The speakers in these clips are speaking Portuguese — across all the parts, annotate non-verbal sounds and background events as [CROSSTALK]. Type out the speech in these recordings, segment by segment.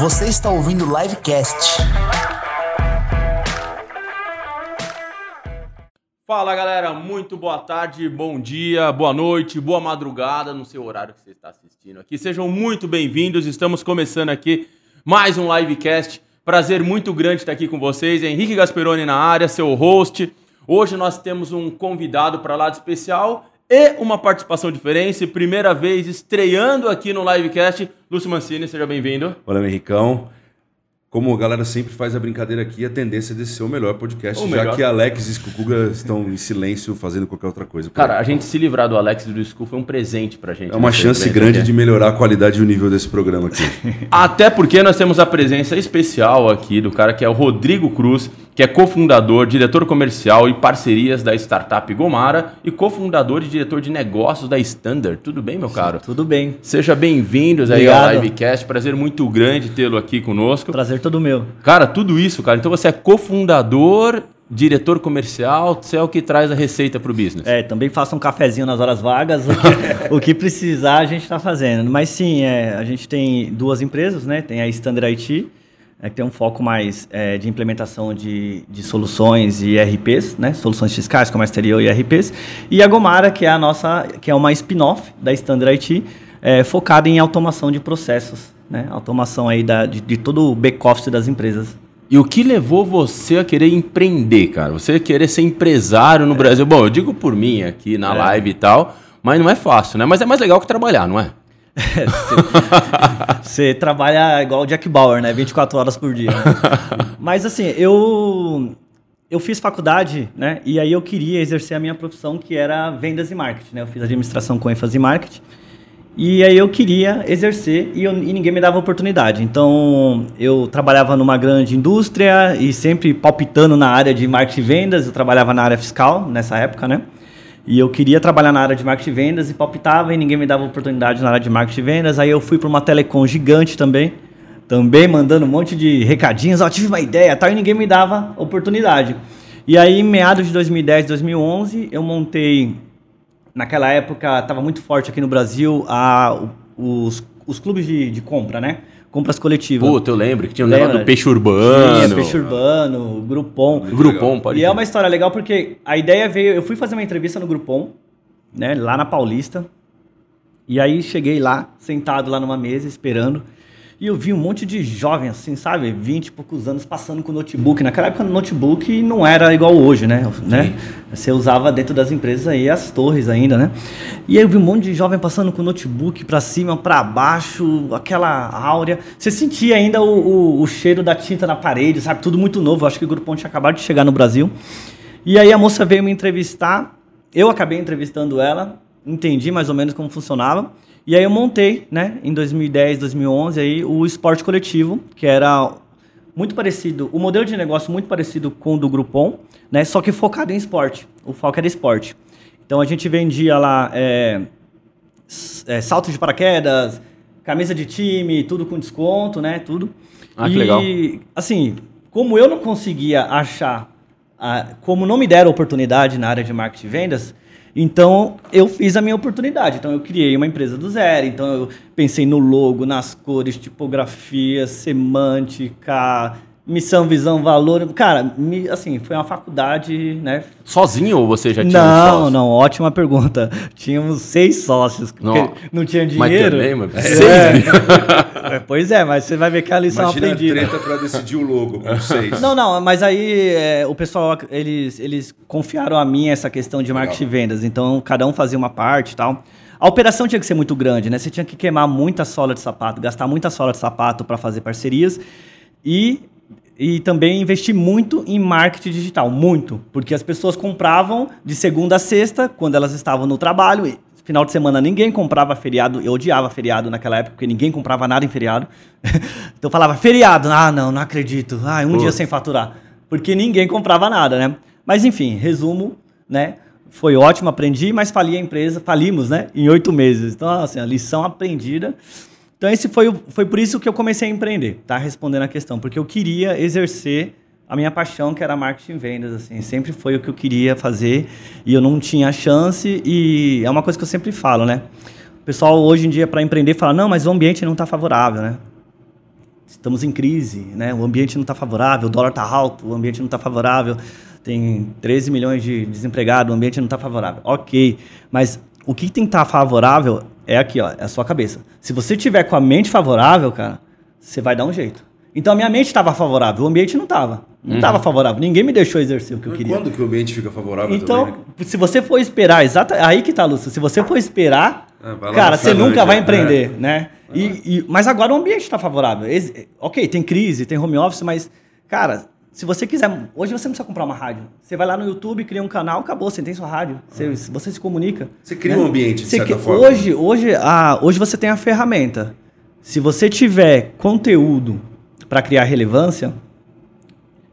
Você está ouvindo o Livecast. Fala galera, muito boa tarde, bom dia, boa noite, boa madrugada, no seu horário que você está assistindo aqui. Sejam muito bem-vindos, estamos começando aqui mais um livecast. Prazer muito grande estar aqui com vocês. Henrique Gasperoni na área, seu host. Hoje nós temos um convidado para lá de especial e uma participação diferente. Primeira vez estreando aqui no livecast. Lúcio Mancini, seja bem-vindo. Olá, Henricão. Como a galera sempre faz a brincadeira aqui, a tendência é de ser o melhor podcast, O já melhor. que Alex e Skukuga estão em silêncio fazendo qualquer outra coisa. Cara, a gente se livrar do Alex e do School foi um presente pra gente. é uma chance grande de melhorar a qualidade e o nível desse programa aqui. [LAUGHS] Até porque nós temos a presença especial aqui do cara que é o Rodrigo Cruz, que é cofundador, diretor comercial e parcerias da startup Gomara e cofundador e diretor de negócios da Standard. Tudo bem, meu caro? Tudo bem. Seja bem-vindos aí ao. Livecast. Prazer muito grande tê-lo aqui conosco. Prazer todo meu. Cara, tudo isso, cara. Então você é cofundador, diretor comercial, você é o que traz a receita pro business. É, também faça um cafezinho nas horas vagas. O que, [LAUGHS] o que precisar a gente está fazendo. Mas sim, é, a gente tem duas empresas, né? Tem a Standard IT, é, que tem um foco mais é, de implementação de, de soluções e ERPs, né? Soluções fiscais, comércio exterior e ERPs. E a Gomara, que é a nossa, que é uma spin-off da Standard IT, é, focada em automação de processos, né? Automação aí da, de, de todo o back-office das empresas. E o que levou você a querer empreender, cara? Você querer ser empresário no Brasil? Bom, eu digo por mim aqui na É. live e tal, mas não é fácil, né? Mas é mais legal que trabalhar, não é? [LAUGHS] Você trabalha igual o Jack Bauer, né? 24 horas por dia. né? [LAUGHS] Mas assim, eu eu fiz faculdade, né? E aí eu queria exercer a minha profissão que era vendas e marketing, né? Eu fiz administração com ênfase em marketing. E aí eu queria exercer e, eu- e ninguém me dava oportunidade. Então eu trabalhava numa grande indústria e sempre palpitando na área de marketing e vendas. Eu trabalhava na área fiscal nessa época, né? E eu queria trabalhar na área de marketing e vendas e palpitava e ninguém me dava oportunidade na área de marketing e vendas. Aí eu fui para uma telecom gigante também, também mandando um monte de recadinhos, ó, tive uma ideia, tal, e ninguém me dava oportunidade. E aí, em meados de 2010, 2011, eu montei naquela época estava muito forte aqui no Brasil a, os, os clubes de, de compra, né? Compras coletivas. Puta, eu lembro que tinha um negócio do peixe Tinha urbano. Peixe Urbano, Groupon. Grupom, pode E é uma história legal porque a ideia veio. Eu fui fazer uma entrevista no Groupon, né? Lá na Paulista. E aí cheguei lá, sentado lá numa mesa, esperando. E eu vi um monte de jovem, assim, sabe? 20 e poucos anos passando com notebook. Naquela época, notebook não era igual hoje, né? né? Você usava dentro das empresas aí as torres ainda, né? E aí eu vi um monte de jovem passando com notebook pra cima, pra baixo, aquela áurea. Você sentia ainda o, o, o cheiro da tinta na parede, sabe? Tudo muito novo. Eu acho que o Groupon tinha acabado de chegar no Brasil. E aí a moça veio me entrevistar. Eu acabei entrevistando ela, entendi mais ou menos como funcionava. E aí eu montei, né, em 2010, 2011, aí, o esporte coletivo, que era muito parecido, o modelo de negócio muito parecido com o do Groupon, né, só que focado em esporte. O foco era esporte. Então a gente vendia lá é, é, salto de paraquedas, camisa de time, tudo com desconto, né, tudo. Ah, que e, legal. assim, como eu não conseguia achar, ah, como não me deram oportunidade na área de marketing e vendas, então eu fiz a minha oportunidade. Então eu criei uma empresa do zero. Então eu pensei no logo, nas cores, tipografia, semântica, missão, visão, valor. Cara, me- assim, foi uma faculdade, né? Sozinho ou você já tinha um Não, sócio? não, ótima pergunta. [LAUGHS] Tínhamos seis sócios, porque Não. não tinha Mas dinheiro. também, mas É. seis. [LAUGHS] É, pois é, mas você vai ver que a lição Imagina a aprendida. treta pra decidir o logo com [LAUGHS] seis. Não, não, mas aí é, o pessoal, eles, eles confiaram a mim essa questão de marketing e vendas. Então, cada um fazia uma parte e tal. A operação tinha que ser muito grande, né? Você tinha que queimar muita sola de sapato, gastar muita sola de sapato para fazer parcerias e, e também investir muito em marketing digital, muito. Porque as pessoas compravam de segunda a sexta, quando elas estavam no trabalho. E final de semana ninguém comprava feriado. Eu odiava feriado naquela época, porque ninguém comprava nada em feriado. [LAUGHS] então eu falava, feriado, ah, não, não acredito. Ah, um dia sem faturar. Porque ninguém comprava nada, né? Mas enfim, resumo, né? Foi ótimo, aprendi, mas fali a empresa, falimos, né? Em oito meses. Então, assim, a lição aprendida. Então, esse foi, foi por isso que eu comecei a empreender, tá? Respondendo a questão, porque eu queria exercer a minha paixão, que era marketing e vendas, assim, sempre foi o que eu queria fazer e eu não tinha chance e é uma coisa que eu sempre falo, né? O pessoal hoje em dia para empreender fala: "Não, mas o ambiente não está favorável, né?" estamos em crise, né? O ambiente não está favorável, o dólar está alto, o ambiente não está favorável, tem 13 milhões de desempregados, o ambiente não está favorável. Ok, mas o que tem que estar tá favorável é aqui, ó, é a sua cabeça. Se você tiver com a mente favorável, cara, você vai dar um jeito. Então a minha mente estava favorável, o ambiente não estava. Não estava uhum. favorável. Ninguém me deixou exercer o que eu queria. Quando que o ambiente fica favorável então, também? se você for esperar, exato, aí que tá, Lúcio. Se você for esperar, é, cara, você nunca vai empreender, é. né? E, e, mas agora o ambiente está favorável. Ok, tem crise, tem home office, mas, cara, se você quiser. Hoje você não precisa comprar uma rádio. Você vai lá no YouTube, cria um canal, acabou, você tem sua rádio. Você, uhum. você se comunica. Você cria né? um ambiente, de você certa que, forma. Hoje, hoje, a, hoje você tem a ferramenta. Se você tiver conteúdo para criar relevância,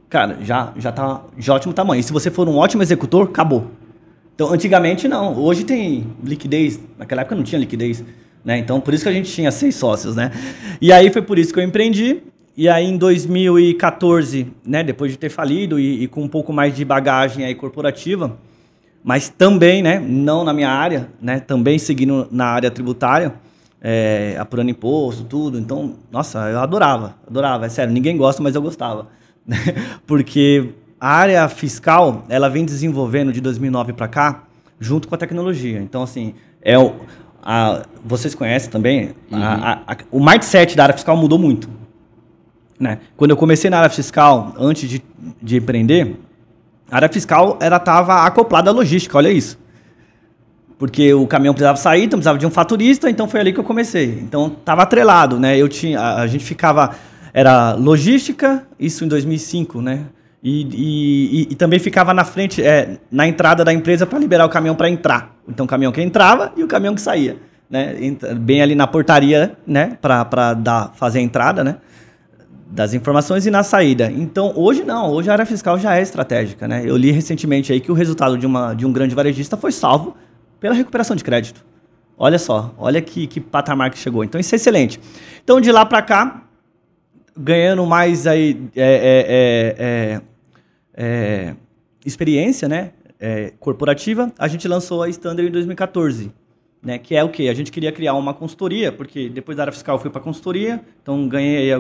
cara, já, já tá de ótimo tamanho. E se você for um ótimo executor, acabou. Então, antigamente não. Hoje tem liquidez. Naquela época não tinha liquidez. Né? Então, por isso que a gente tinha seis sócios, né? E aí foi por isso que eu empreendi. E aí, em 2014, né, depois de ter falido e, e, com um pouco mais de bagagem aí corporativa, mas também, né, não na minha área, né, também seguindo na área tributária, é, apurando imposto, tudo. Então, nossa, eu adorava, adorava, é sério, ninguém gosta, mas eu gostava. [LAUGHS] Né? Porque a área fiscal, ela vem desenvolvendo de 2009 para cá, junto com a tecnologia. Então, assim, é o, a, vocês conhecem também, uhum. a, a, o mindset da área fiscal mudou muito. Né? Quando eu comecei na área fiscal, antes de, de empreender, a área fiscal estava acoplada à logística, olha isso. Porque o caminhão precisava sair, então precisava de um faturista, então foi ali que eu comecei. Então estava atrelado, né? Eu tinha, a, a, gente ficava, era logística, isso em 2005, né? E, e, e, e também ficava na frente, é, na entrada da empresa para liberar o caminhão para entrar. Então o caminhão que entrava e o caminhão que saía, né? Bem ali na portaria, né? Para dar fazer a entrada, né? Das informações e na saída. Então, hoje não, hoje a área fiscal já é estratégica, né? Eu li recentemente aí que o resultado de, uma, de um grande varejista foi salvo pela recuperação de crédito. Olha só, olha que, que patamar que chegou. Então, isso é excelente. Então, de lá para cá, ganhando mais aí, é, é, é, é experiência, né? É, corporativa, a gente lançou a Standard em 2014. Né, que é o que? A gente queria criar uma consultoria, porque depois da área fiscal eu fui para consultoria, então ganhei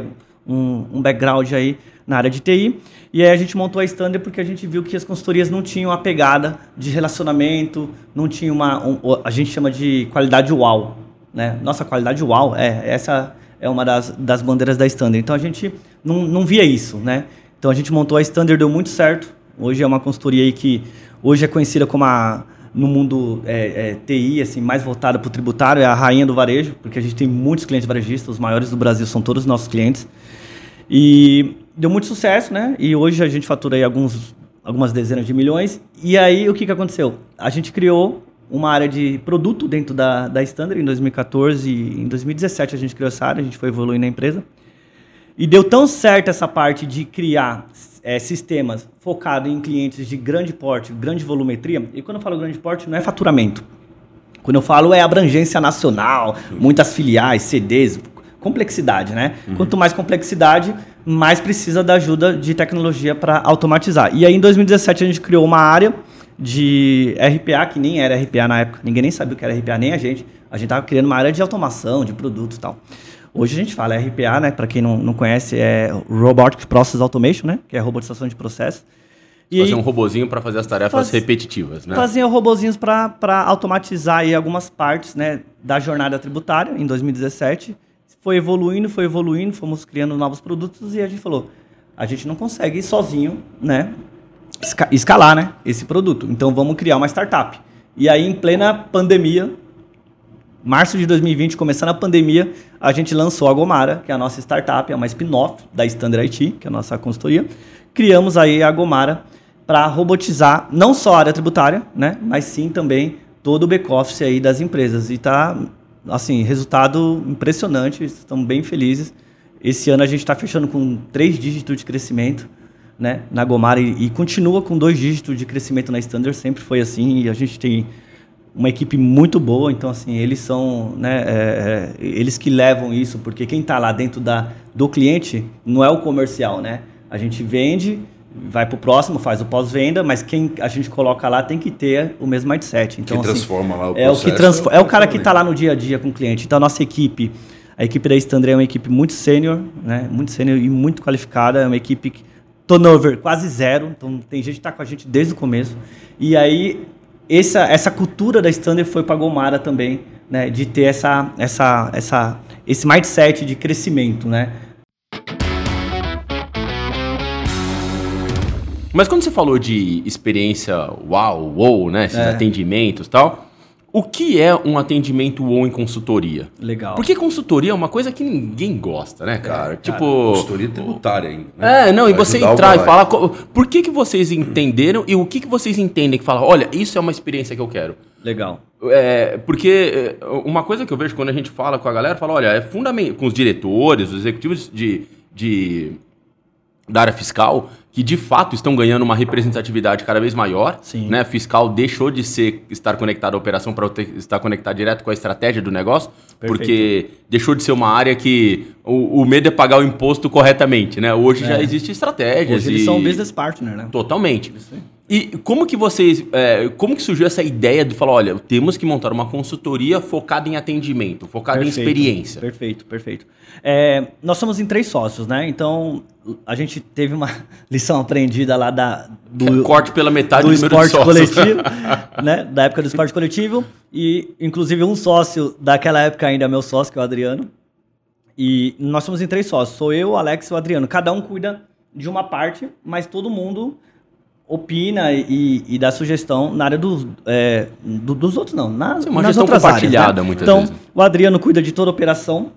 um, um, background aí na área de TI. E aí a gente montou a Standard porque a gente viu que as consultorias não tinham a pegada de relacionamento, não tinha uma. Um, a gente chama de qualidade UAU. Né? Nossa, qualidade UAU, é, essa é uma das, das bandeiras da Standard. Então a gente não, não via isso. Né? Então a gente montou a Standard, deu muito certo. Hoje é uma consultoria aí que hoje é conhecida como a no mundo é, é, TI, assim, mais voltada para o tributário, é a rainha do varejo, porque a gente tem muitos clientes varejistas, os maiores do Brasil são todos nossos clientes. E deu muito sucesso, né? E hoje a gente fatura aí alguns, algumas dezenas de milhões. E aí o que, que aconteceu? A gente criou uma área de produto dentro da, da Standard em 2014 e em 2017 a gente criou essa área, a gente foi evoluindo na empresa. E deu tão certo essa parte de criar é, sistemas focados em clientes de grande porte, grande volumetria. E quando eu falo grande porte, não é faturamento. Quando eu falo é abrangência nacional, muitas filiais, CDs, complexidade, né? Uhum. Quanto mais complexidade, mais precisa da ajuda de tecnologia para automatizar. E aí, em 2017, a gente criou uma área de RPA, que nem era RPA na época, ninguém nem sabia o que era RPA, nem a gente. A gente estava criando uma área de automação, de produtos e tal. Hoje a gente fala RPA, né? Para quem não, não conhece, é Robotic Process Automation, né? Que é robotização de processo. E fazer um robozinho para fazer as tarefas faz, repetitivas, né? Fazia robozinhos para automatizar aí algumas partes, né, da jornada tributária em 2017 foi evoluindo, foi evoluindo, fomos criando novos produtos e a gente falou, a gente não consegue sozinho, né, escalar, né, esse produto. Então vamos criar uma startup. E aí em plena pandemia, março de 2020, começando a pandemia, a gente lançou a Gomara, que é a nossa startup, é uma spin-off da Standard IT, que é a nossa consultoria. Criamos aí a Gomara para robotizar não só a área tributária, né, mas sim também todo o back-office aí das empresas. E está assim, resultado impressionante, estamos bem felizes. Esse ano a gente está fechando com três dígitos de crescimento né, na Gomar e, e, continua com dois dígitos de crescimento na Standard, sempre foi assim, e a gente tem uma equipe muito boa, então assim, eles são, né, é, é, eles que levam isso, porque quem está lá dentro da, do cliente não é o comercial, né? A gente vende, vai para o próximo, faz o pós-venda, mas quem a gente coloca lá tem que ter o mesmo mindset. Então, que assim, transforma lá o é O que transforma, é o cara que está lá no dia a dia com o cliente. Então, a nossa equipe, A equipe da Standard é uma equipe muito sênior, né? Muito sênior e muito qualificada. É uma equipe turnover quase zero. Então tem gente que está com a gente desde o começo. E aí essa, essa cultura da Standard foi para a Gomara também, né? De ter essa, essa, essa, esse mindset de crescimento, né? Mas quando você falou de experiência uau, uou, né? Esses É. atendimentos e tal, o que é um atendimento uou em consultoria? Legal. Porque consultoria é uma coisa que ninguém gosta, né, cara? tipo. Consultoria tributária ainda. né? É, não, e Pra você entrar e falar por que, que vocês entenderam e o que, que vocês entendem que fala, olha, isso é uma experiência que eu quero. Legal. É, porque é, uma coisa que eu vejo quando a gente fala com a galera, fala, olha, é fundamental, com os diretores, os executivos de, de, da área fiscal, que de fato estão ganhando uma representatividade cada vez maior. Sim. Né? Fiscal deixou de ser estar conectado à operação para estar conectado direto com a estratégia do negócio, porque deixou de ser uma área que o, o medo é pagar o imposto corretamente, né? Hoje já existe estratégias. Hoje eles e- são business partner, né? Totalmente. E como que vocês. é, como que surgiu essa ideia de falar, olha, temos que montar uma consultoria focada em atendimento, focada em Perfeito, experiência? Perfeito, perfeito. É, nós somos em três sócios, né? Então, a gente teve uma [LAUGHS] lição aprendida lá da, do, Corte pela metade do do número de esporte sócios. coletivo, [LAUGHS] né? Da época do esporte coletivo. E, inclusive, um sócio daquela época ainda é meu sócio, que é o Adriano. E nós somos em três sócios. Sou eu, o Alex e o Adriano. Cada um cuida de uma parte, mas todo mundo opina e, e dá sugestão na área dos, é, do- dos outros, não. Na, Sim, uma nas gestão outras áreas, compartilhada, né? muitas então, vezes. o Adriano cuida de toda a operação.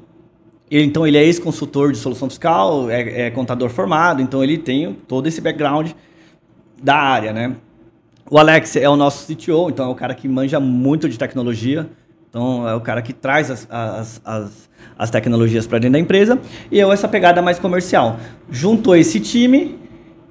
Ele, então, ele é ex-consultor de solução fiscal, é, é contador formado, então ele tem todo esse background da área, né? O Alex é o nosso CTO, então é o cara que manja muito de tecnologia. Então é o cara que traz as, as, as, as tecnologias para dentro da empresa. E eu essa pegada mais comercial. Juntou esse time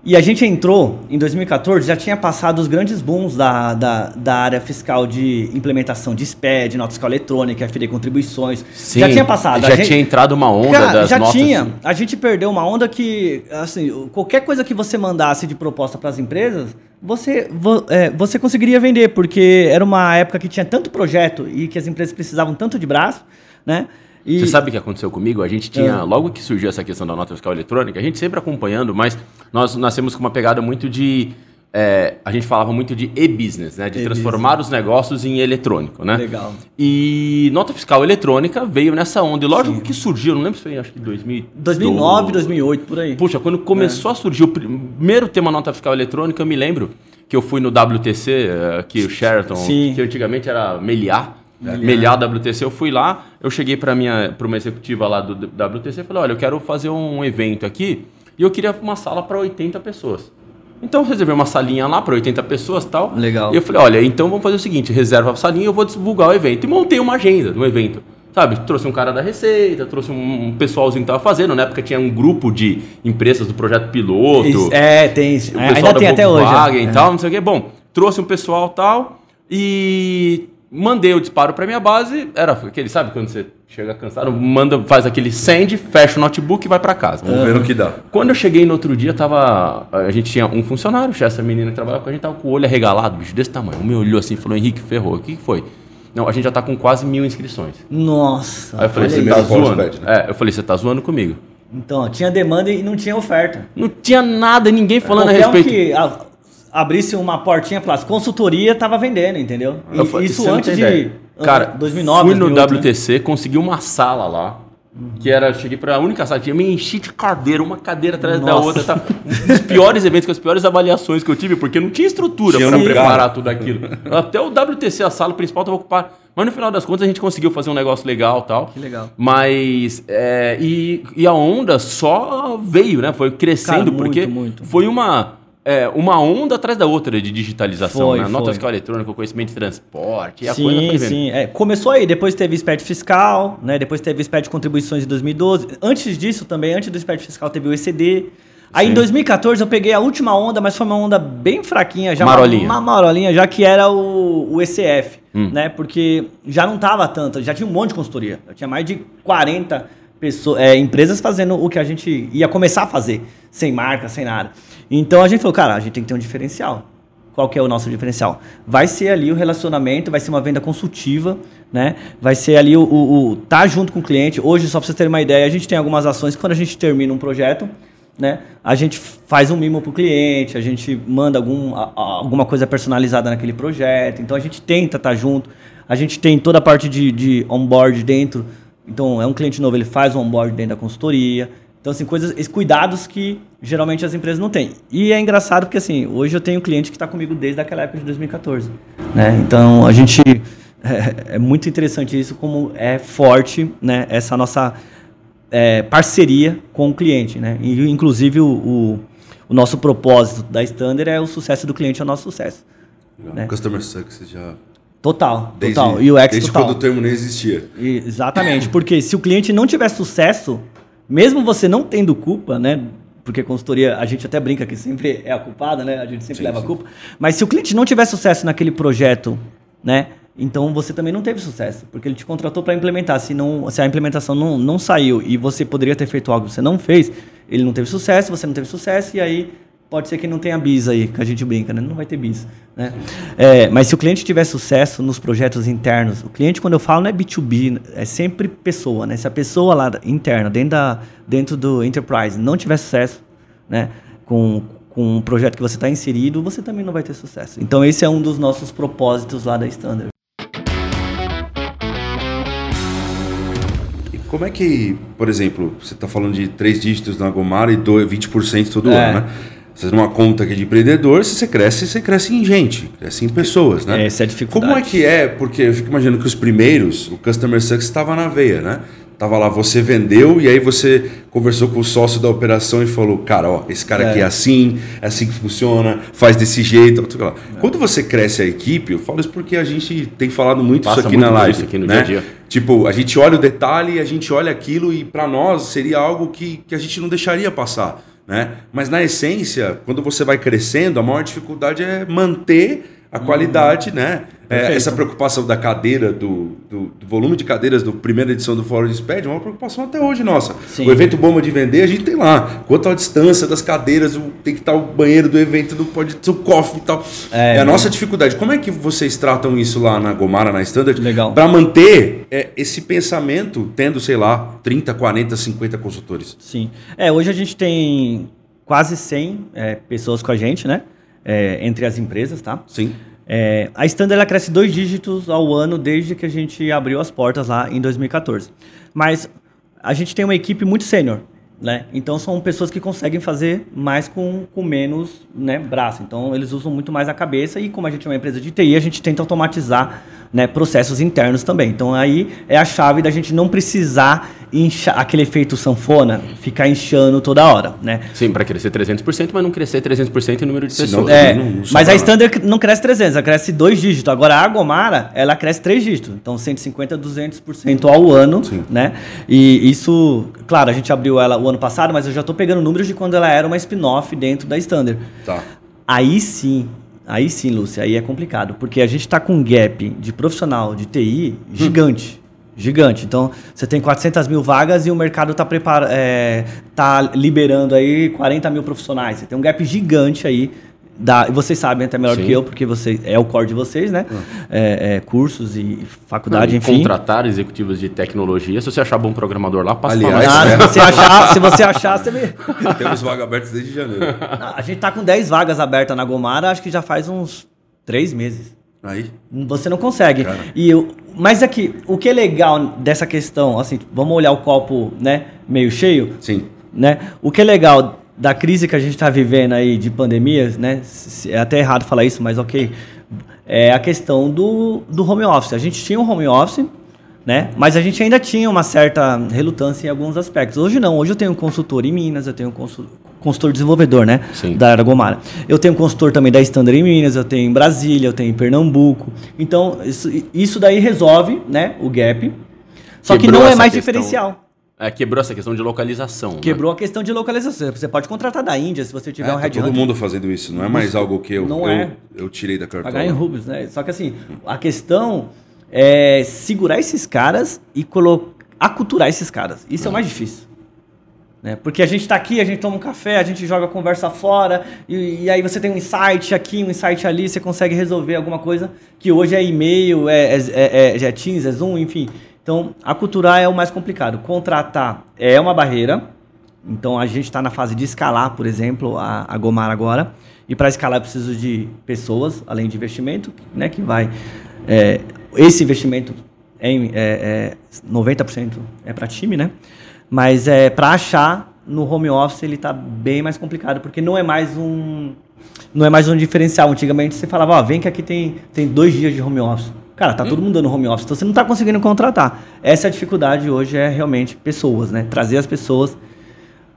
e a gente entrou em 2014, já tinha passado os grandes booms da, da, da área fiscal de implementação de SPED, nota fiscal eletrônica, FD contribuições. Sim, já tinha passado. Já gente- tinha entrado uma onda Cara, das já notas. tinha. A gente perdeu uma onda que, assim, qualquer coisa que você mandasse de proposta para as empresas, você, vo- é, você conseguiria vender, porque era uma época que tinha tanto projeto e que as empresas precisavam tanto de braço, né? E, Você sabe o que aconteceu comigo? A gente É. tinha, logo que surgiu essa questão da nota fiscal eletrônica, a gente sempre acompanhando, mas nós nascemos com uma pegada muito de. é, a gente falava muito de e-business, né? De transformar os negócios em eletrônico, né? Legal. E nota fiscal eletrônica veio nessa onda. E lógico que surgiu, não lembro se foi, acho que 2012. 2009, 2008, por aí. Puxa, quando começou a surgir o primeiro tema nota fiscal eletrônica, eu me lembro que eu fui no WTC, eh, aqui o Sheraton, Sim. que antigamente era Meliá. Meliá WTC, eu fui lá, eu cheguei para minha para uma executiva lá do WTC e falei: "Olha, eu quero fazer um evento aqui e eu queria uma sala para 80 pessoas". Então reservei uma salinha lá para 80 pessoas, tal. Legal. E eu falei: "Olha, então vamos fazer o seguinte, reserva a salinha e eu vou divulgar o evento". E montei uma agenda do evento. Sabe, trouxe um cara da Receita, trouxe um pessoalzinho que tava fazendo. Na época tinha um grupo de empresas do projeto piloto. Isso, é, tem isso. O É, ainda da tem até hoje. Volkswagen é. e tal, não sei o quê. Bom, trouxe um pessoal tal e mandei o disparo para minha base. Era aquele, sabe, quando você chega cansado, manda, faz aquele send, fecha o notebook e vai para casa. Vamos ver no que dá. Quando eu cheguei no outro dia, tava. A gente tinha um funcionário, essa menina que trabalhava com a gente, tava com o olho arregalado, bicho, desse tamanho. Me olhou assim e falou: Henrique, ferrou, o que foi? Não, a gente já tá com quase mil inscrições. Nossa. Aí eu falei, você isso. tá zoando? os pets, né? É, eu falei, você tá zoando comigo. Então, tinha demanda e não tinha oferta. Não tinha nada, ninguém falando a Qualquer um respeito. que a- abrisse uma portinha e falasse consultoria, tava vendendo, entendeu? E- falei, isso antes de ideia. Cara, 2009, fui no 2008, né? WTC, consegui uma sala lá. Que era, cheguei pra única sala, tinha me enchi de cadeira, uma cadeira atrás da Nossa. outra. Tá? Um dos piores eventos, com as piores avaliações que eu tive, porque não tinha estrutura um preparar tudo aquilo. Até o WTC, a sala principal, tava ocupada. Mas no final das contas a gente conseguiu fazer um negócio legal e tal. Que legal. Mas. é, e, e a onda só veio, né? Foi crescendo, Cara, muito, porque muito. foi uma. É, uma onda atrás da outra de digitalização, Foi, né? Nota foi. fiscal eletrônica, conhecimento de transporte, e a coisa Sim, foi vendo. sim. É, começou aí, depois teve SPED fiscal, né? Depois teve SPED de contribuições em 2012. Antes disso também, antes do SPED fiscal, teve o ECD. Aí Sim. em 2014 eu peguei a última onda, mas foi uma onda bem fraquinha já. Marolinha. Uma, uma marolinha, já que era o, o ECF, Hum. né? Porque já não tava tanto, já tinha um monte de consultoria. Já tinha mais de 40 pessoas, é, empresas fazendo o que a gente ia começar a fazer, sem marca, sem nada. Então a gente falou, cara, a gente tem que ter um diferencial. qual que é o nosso diferencial? Vai ser ali o relacionamento, vai ser uma venda consultiva, né? Vai ser ali o, o, o tá junto com o cliente. Hoje, só para vocês terem uma ideia, a gente tem algumas ações quando a gente termina um projeto, né? A gente faz um mimo para o cliente, a gente manda algum, a, a, alguma coisa personalizada naquele projeto. Então a gente tenta estar tá junto. A gente tem toda a parte de, de onboard dentro. Então é um cliente novo, ele faz o onboard dentro da consultoria. Então, assim, coisas, esses cuidados que geralmente as empresas não têm. E é engraçado porque, assim, hoje eu tenho um cliente que está comigo desde aquela época de 2014. Né? Então, a gente. [LAUGHS] É, é, muito interessante isso, como é forte né, essa nossa é, parceria com o cliente. Né? E, inclusive, o, o, o, nosso propósito da Standard é o sucesso do cliente é o nosso sucesso. Né? Customer Success já Total, desde, total. E o desde total. quando o termo nem existia. Exatamente, porque se o cliente não tiver sucesso, mesmo você não tendo culpa, né? Porque consultoria, a gente até brinca que sempre é a culpada, né? A gente sempre sim, leva sim. a culpa. Mas se o cliente não tiver sucesso naquele projeto, né? Então você também não teve sucesso, porque ele te contratou para implementar. Se, não, se a implementação não, não saiu e você poderia ter feito algo que você não fez, ele não teve sucesso, você não teve sucesso, e aí pode ser que não tenha bis aí, que a gente brinca, né? Não vai ter bis. Né? É, mas se o cliente tiver sucesso nos projetos internos, o cliente, quando eu falo, não é B2B, é sempre pessoa, né? Se a pessoa lá interna, dentro, da, dentro do enterprise, não tiver sucesso, né? Com, com um projeto que você está inserido, você também não vai ter sucesso. Então, esse é um dos nossos propósitos lá da Standard. Como é que, por exemplo, você está falando de três dígitos na Gomara e 20% todo é. ano, né? Você numa conta aqui de empreendedor, se você cresce, você cresce em gente, cresce em pessoas, né? Essa é a dificuldade. Como é que é? Porque eu fico imaginando que os primeiros, o Customer Success estava na veia, né? Tava lá, você vendeu e aí você conversou com o sócio da operação e falou, cara, ó, esse cara é. aqui é assim, é assim que funciona, faz desse jeito, lá. É. Quando você cresce a equipe, eu falo isso porque a gente tem falado muito Passa isso aqui muito na live, aqui no né? dia a dia. Tipo, a gente olha o detalhe, a gente olha aquilo e para nós seria algo que, que a gente não deixaria passar. Né? Mas na essência, quando você vai crescendo, a maior dificuldade é manter a qualidade, né? É, essa preocupação da cadeira, do, do, do, volume de cadeiras do primeira edição do Fórum de Sped, é uma preocupação até hoje nossa. Sim. O evento Bomba de Vender, a gente tem lá. Quanto a distância das cadeiras, tem que estar o banheiro do evento, não pode ter o cofre e tal. É, é a nossa dificuldade. Como é que vocês tratam isso lá na Gomara, na Standard? Legal. Para manter é, esse pensamento, tendo, sei lá, 30, 40, 50 consultores. Sim. É, hoje a gente tem quase 100 é, pessoas com a gente, né? É, entre as empresas, tá? Sim. É, a Standard ela cresce dois dígitos ao ano desde que a gente abriu as portas lá em 2014. Mas a gente tem uma equipe muito sênior, né? Então são pessoas que conseguem fazer mais com, com menos né, braço. Então eles usam muito mais a cabeça e como a gente é uma empresa de TI, a gente tenta automatizar né, processos internos também. Então aí é a chave da gente não precisar inchar, aquele efeito sanfona, ficar inchando toda hora, né? Sim, para crescer 300%, mas não crescer 300% em número de pessoas. Não, é, não, não mas a Standard não cresce 300, ela cresce dois dígitos. Agora a Agomara, ela cresce três dígitos. Então 150 200% ao ano, Sim. né? E isso, claro, a gente abriu ela o ano passado, mas eu já estou pegando números de quando ela era uma spin-off dentro da Standard. Tá. Aí sim, Aí sim, Lúcia, aí é complicado, porque a gente está com um gap de profissional de TI gigante. Hum. Gigante. Então, você tem 400 mil vagas e o mercado está é, tá liberando aí 40 mil profissionais. Você tem um gap gigante aí da, vocês sabem até melhor Sim. que eu, porque você, é o core de vocês, né? Uhum. É, é, cursos e faculdade, enfim. Contratar executivos de tecnologia. Se você achar bom programador lá, passa Aliás, pra ah, se, você achar, se você achar, você me... [LAUGHS] Temos vagas abertas desde janeiro. A gente tá com 10 vagas abertas na Gomara, acho que já faz uns 3 meses. Aí. Você não consegue. E eu, mas aqui, o que é legal dessa questão, assim, vamos olhar o copo, né, meio cheio? Sim. Né? O que é legal da crise que a gente está vivendo aí de pandemias, né? É até errado falar isso, mas ok. É a questão do, do home office. A gente tinha um home office, né? Mas a gente ainda tinha uma certa relutância em alguns aspectos. Hoje não. Hoje eu tenho um consultor em Minas, eu tenho um consultor, consultor desenvolvedor, né? Sim. Da Aragomara. Eu tenho um consultor também da Standard em Minas, eu tenho em Brasília, eu tenho em Pernambuco. Então, isso, isso daí resolve, né? O gap. Só Quebrou que não é mais questão. diferencial. É, quebrou essa questão de localização. Né? Quebrou né? a questão de localização. Você pode contratar da Índia se você tiver é, um tá todo mundo fazendo isso. Não é mais algo que eu, não eu, é. eu tirei da cartola. Pagar em rublos, né? Só que assim, a questão é segurar esses caras e colocar, aculturar esses caras. Isso é o mais difícil. Né? Porque a gente está aqui, a gente toma um café, a gente joga a conversa fora, e, e, aí você tem um insight aqui, um insight ali, você consegue resolver alguma coisa que hoje é e-mail, é, é, é, é Teams, é Zoom, enfim. Então, aculturar é o mais complicado. Contratar é uma barreira. Então, a gente está na fase de escalar, por exemplo, a, a Gomar agora. E para escalar, eu preciso de pessoas, além de investimento, né, que vai... É, esse investimento é, é, é 90% é para time, né? Mas é, para achar no home office ele está bem mais complicado, porque não é mais um não é mais um diferencial. Antigamente você falava, ó, vem que aqui tem, tem dois dias de home office. Cara, tá hum. todo mundo dando home office, então você não está conseguindo contratar. Essa é a dificuldade hoje é realmente pessoas, né? Trazer as pessoas.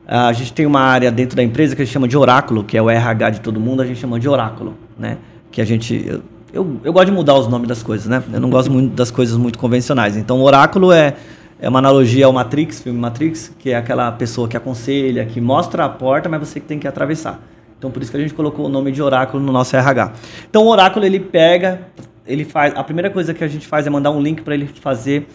A gente tem uma área dentro da empresa que a gente chama de oráculo, que é o RH de todo mundo, a gente chama de oráculo, né? Que a gente eu, eu, eu gosto de mudar os nomes das coisas, né? Eu não gosto muito das coisas muito convencionais. Então, o oráculo é é uma analogia ao Matrix, filme Matrix, que é aquela pessoa que aconselha, que mostra a porta, mas você que tem que atravessar. Então por isso que a gente colocou o nome de oráculo no nosso RH. Então o oráculo ele pega, ele faz, a primeira coisa que a gente faz é mandar um link para ele fazer,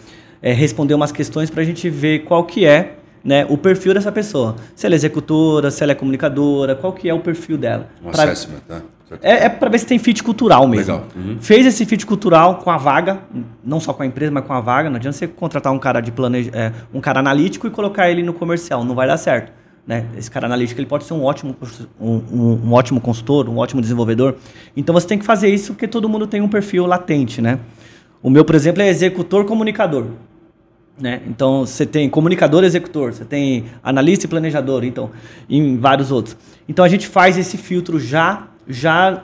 é, responder umas questões para a gente ver qual que é né, o perfil dessa pessoa. Se ela é executora, se ela é comunicadora, qual que é o perfil dela. Um pra... assessment, né? É, é para ver se tem fit cultural mesmo. Legal. Uhum. Fez esse fit cultural com a vaga, não só com a empresa, mas com a vaga. Não adianta você contratar um cara de planeja, é, um cara analítico e colocar ele no comercial, não vai dar certo. Né? Esse cara analítico ele pode ser um ótimo, um, um, ótimo consultor, um ótimo desenvolvedor. Então você tem que fazer isso porque todo mundo tem um perfil latente, né? O meu, por exemplo, é executor comunicador. Né? Então você tem comunicador executor, você tem analista e planejador, então, em vários outros. Então a gente faz esse filtro já já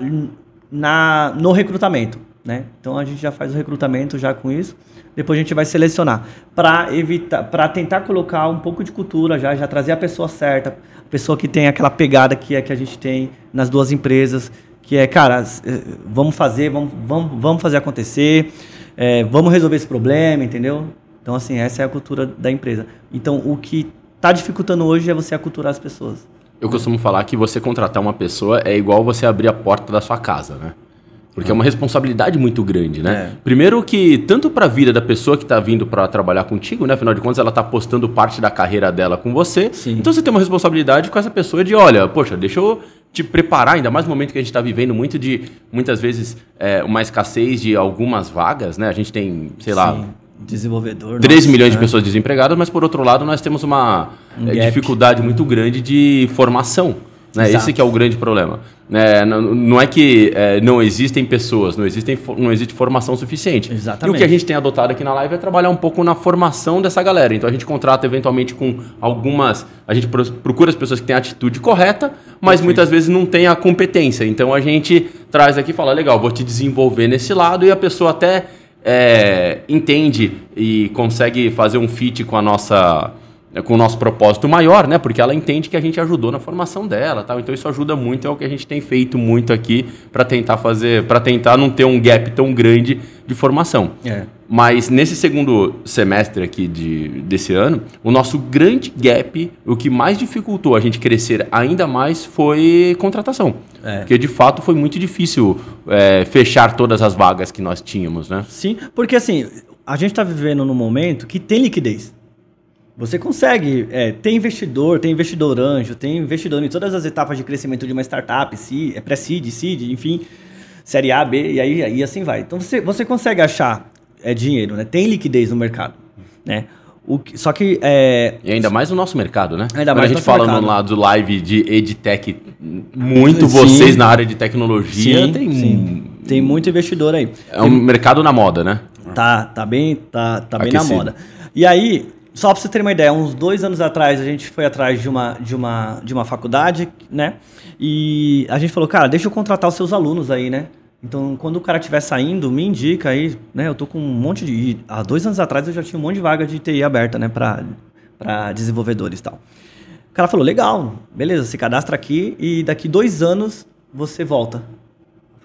na, no recrutamento. Né? Então a gente já faz o recrutamento já com isso. Depois a gente vai selecionar para evitar, para tentar colocar um pouco de cultura já, já trazer a pessoa certa, a pessoa que tem aquela pegada que é que a gente tem nas duas empresas, que é, cara, eh, vamos fazer, vamos, vamos, vamos fazer acontecer, é, vamos resolver esse problema, entendeu? Então assim essa é a cultura da empresa. Então o que está dificultando hoje é você aculturar as pessoas. Eu costumo falar que você contratar uma pessoa é igual você abrir a porta da sua casa, né? Porque é uma responsabilidade muito grande, né? É. Primeiro que, tanto para a vida da pessoa que está vindo para trabalhar contigo, né? Afinal de contas, ela está postando parte da carreira dela com você. Sim. Então você tem uma responsabilidade com essa pessoa de, olha, poxa, deixa eu te preparar, ainda mais no momento que a gente está vivendo muito de, muitas vezes, é, uma escassez de algumas vagas, né? A gente tem, sei Sim. lá, desenvolvedor. 13 nossa, milhões né? de pessoas desempregadas, mas por outro lado nós temos uma um é, dificuldade muito grande de formação. Né? Esse que é o grande problema. É, não, não, é que é, não existem pessoas, não, existem, não existe formação suficiente. Exatamente. E o que a gente tem adotado aqui na live é trabalhar um pouco na formação dessa galera. Então a gente contrata eventualmente com algumas. A gente procura as pessoas que têm a atitude correta, mas Perfeito. muitas vezes não tem a competência. Então a gente traz aqui e fala: legal, vou te desenvolver nesse lado, e a pessoa até é, entende e consegue fazer um fit com a nossa com o nosso propósito maior, né? Porque ela entende que a gente ajudou na formação dela, tal. Então isso ajuda muito, é o que a gente tem feito muito aqui para tentar fazer, para tentar não ter um gap tão grande de formação. É. Mas nesse segundo semestre aqui de, desse ano, o nosso grande gap, o que mais dificultou a gente crescer ainda mais foi contratação. É. Porque de fato foi muito difícil é, fechar todas as vagas que nós tínhamos, né? Sim, porque assim, a gente está vivendo num momento que tem liquidez. Você consegue, é, tem investidor, tem investidor anjo, tem investidor em todas as etapas de crescimento de uma startup, é pré-seed, seed, enfim, série A, B, e aí e assim vai. Então você, você consegue achar é, dinheiro, né? Tem liquidez no mercado, né? O que, só que. É... E ainda mais no nosso mercado, né? Ainda mais a gente fala mercado. no lado live de EdTech, muito sim. vocês na área de tecnologia. Sim, tem, sim. tem muito investidor aí. É um mercado na moda, né? Tá, tá bem, tá, tá bem na moda. E aí, só para você ter uma ideia, uns dois anos atrás a gente foi atrás de uma, de uma, de uma faculdade, né? E a gente falou, cara, deixa eu contratar os seus alunos aí, né? Então, quando o cara estiver saindo, me indica aí, né? Eu tô com um monte de. Há dois anos atrás eu já tinha um monte de vaga de TI aberta, né? Para desenvolvedores e tal. O cara falou: legal, beleza, se cadastra aqui e daqui dois anos você volta.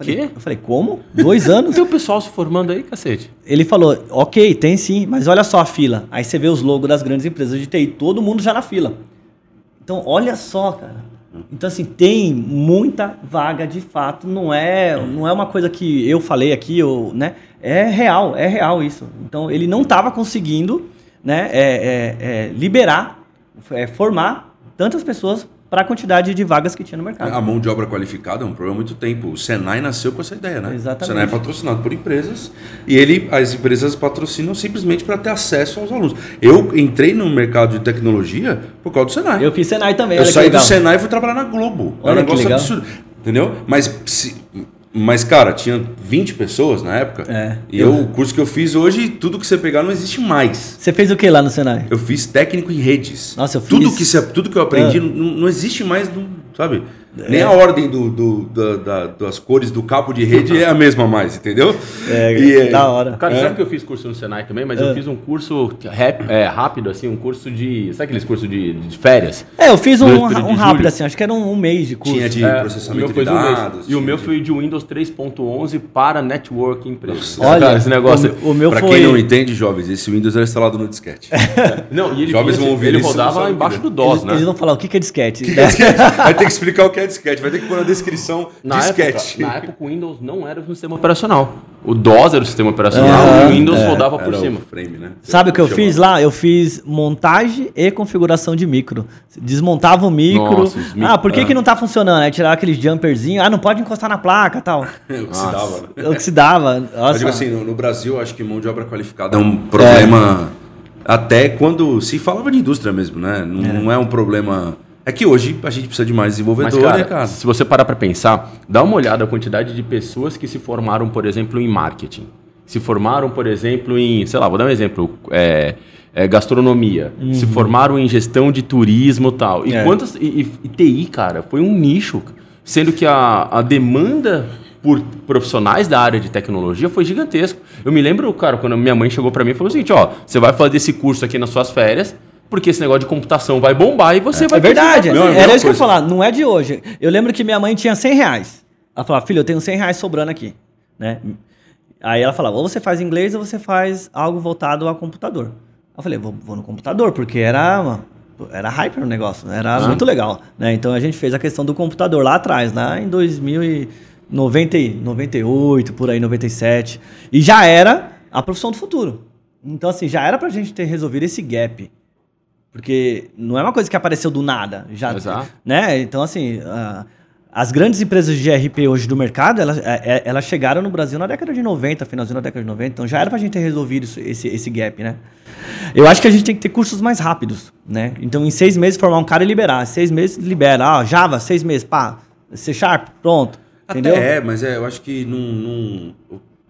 Eu falei, eu falei como? Dois anos? tem o pessoal se formando aí, cacete. Ele falou: ok, tem sim, mas olha só a fila. Aí você vê os logos das grandes empresas de TI, todo mundo já na fila. Então, olha só, cara. Então, assim, tem muita vaga de fato, não é, não é uma coisa que eu falei aqui, ou, né? É real, é real isso. Então, ele não estava conseguindo né, é, é, é, liberar, é, formar tantas pessoas para a quantidade de vagas que tinha no mercado. A mão de obra qualificada é um problema há muito tempo. O Senai nasceu com essa ideia, né? Exatamente. O Senai é patrocinado por empresas e ele, as empresas patrocinam simplesmente para ter acesso aos alunos. Eu entrei no mercado de tecnologia por causa do Senai. Eu fiz Senai também. Eu olha saí do. Senai e fui trabalhar na Globo. é um Olha negócio absurdo. Entendeu? Mas, se- mas, cara, tinha 20 pessoas na época. É. E eu, o curso que eu fiz hoje, tudo que você pegar não existe mais. Você fez o que lá no Senai? Eu fiz técnico em redes. Nossa, eu tudo fiz- que você, Tudo que eu aprendi Ah. não, não existe mais, não- sabe? É. Nem a ordem do, do- da- da- das cores do cabo de rede é a mesma mais, entendeu? É, E, da hora. Cara, É. sabe que eu fiz curso no Senai também, mas É. eu fiz um curso rap- é, rápido, assim, um curso de. Sabe aqueles cursos de, de férias? É, eu fiz um, um rápido assim, acho que era um, um mês de curso. Tinha de É, processamento o meu foi de de um dados. E o meu de- foi de Windows 3.11 para Network Empresa. Olha, esse negócio. o, o meu Pra foi... quem não entende, jovens, esse Windows era instalado no disquete. [LAUGHS] Não, e ele, Jovens vão ouvir ele rodava embaixo do DOS, eles, né? eles vão falar o que, que é disquete. [LAUGHS] vai ter que explicar o que é disquete, vai ter que pôr na descrição Na disquete. época, na época, o Windows não era o sistema operacional. O DOS era o sistema operacional É, e o Windows é. rodava por cima. o frame, né? Sabe o que eu Chamava. fiz lá? Eu fiz montagem e configuração de micro. Desmontava o micro. Nossa, ah, por que, ah. que não tá funcionando? Aí tirava aqueles jumperzinhos. Ah, não pode encostar na placa e tal. [LAUGHS] Oxidava, né? Oxidava. Eu Nossa. digo assim, no, no Brasil, acho que mão de obra qualificada é um problema até quando se falava de indústria mesmo, né? Não é, não é um problema. É que hoje a gente precisa de mais Mas, desenvolvedor, cara, né, cara? se você parar pra pensar, dá uma olhada a quantidade de pessoas que se formaram, por exemplo, em marketing. Se formaram, por exemplo, em, sei lá, vou dar um exemplo, é, é, gastronomia. Se formaram em gestão de turismo e tal. E É. quantas. E, e- e TI, cara, foi um nicho. Sendo que a, a demanda por profissionais da área de tecnologia foi gigantesco. Eu me lembro, cara, quando minha mãe chegou pra mim e falou o seguinte: ó, você vai fazer esse curso aqui nas suas férias, porque esse negócio de computação vai bombar e você vai É verdade. é. Era isso que eu ia falar. Não é de hoje. Eu lembro que minha mãe tinha 100 reais. Ela falava, filho, eu tenho 100 reais sobrando aqui. Né? Aí ela falava, ou você faz inglês ou você faz algo voltado ao computador. Eu falei, vou, vou no computador, porque era, uma- era hyper o negócio, era Ah. muito legal. Né? Então a gente fez a questão do computador lá atrás, lá em 2090, e 98, por aí, 97. E já era a profissão do futuro. Então, assim, já era pra gente ter resolvido esse gap. Porque não é uma coisa que apareceu do nada. Já, Exato. né? Então, assim, a- as grandes empresas de RP hoje do mercado, elas, é- é- elas chegaram no Brasil na década de 90, finalzinho da década de 90. Então, já era pra gente ter resolvido isso- esse, esse gap, né? Eu acho que a gente tem que ter cursos mais rápidos, né? Então, em seis meses, formar um cara e liberar. Seis meses, libera. Ah, Java, seis meses, pá. C Sharp, pronto. Entendeu? Até é, mas é, eu acho que. Não,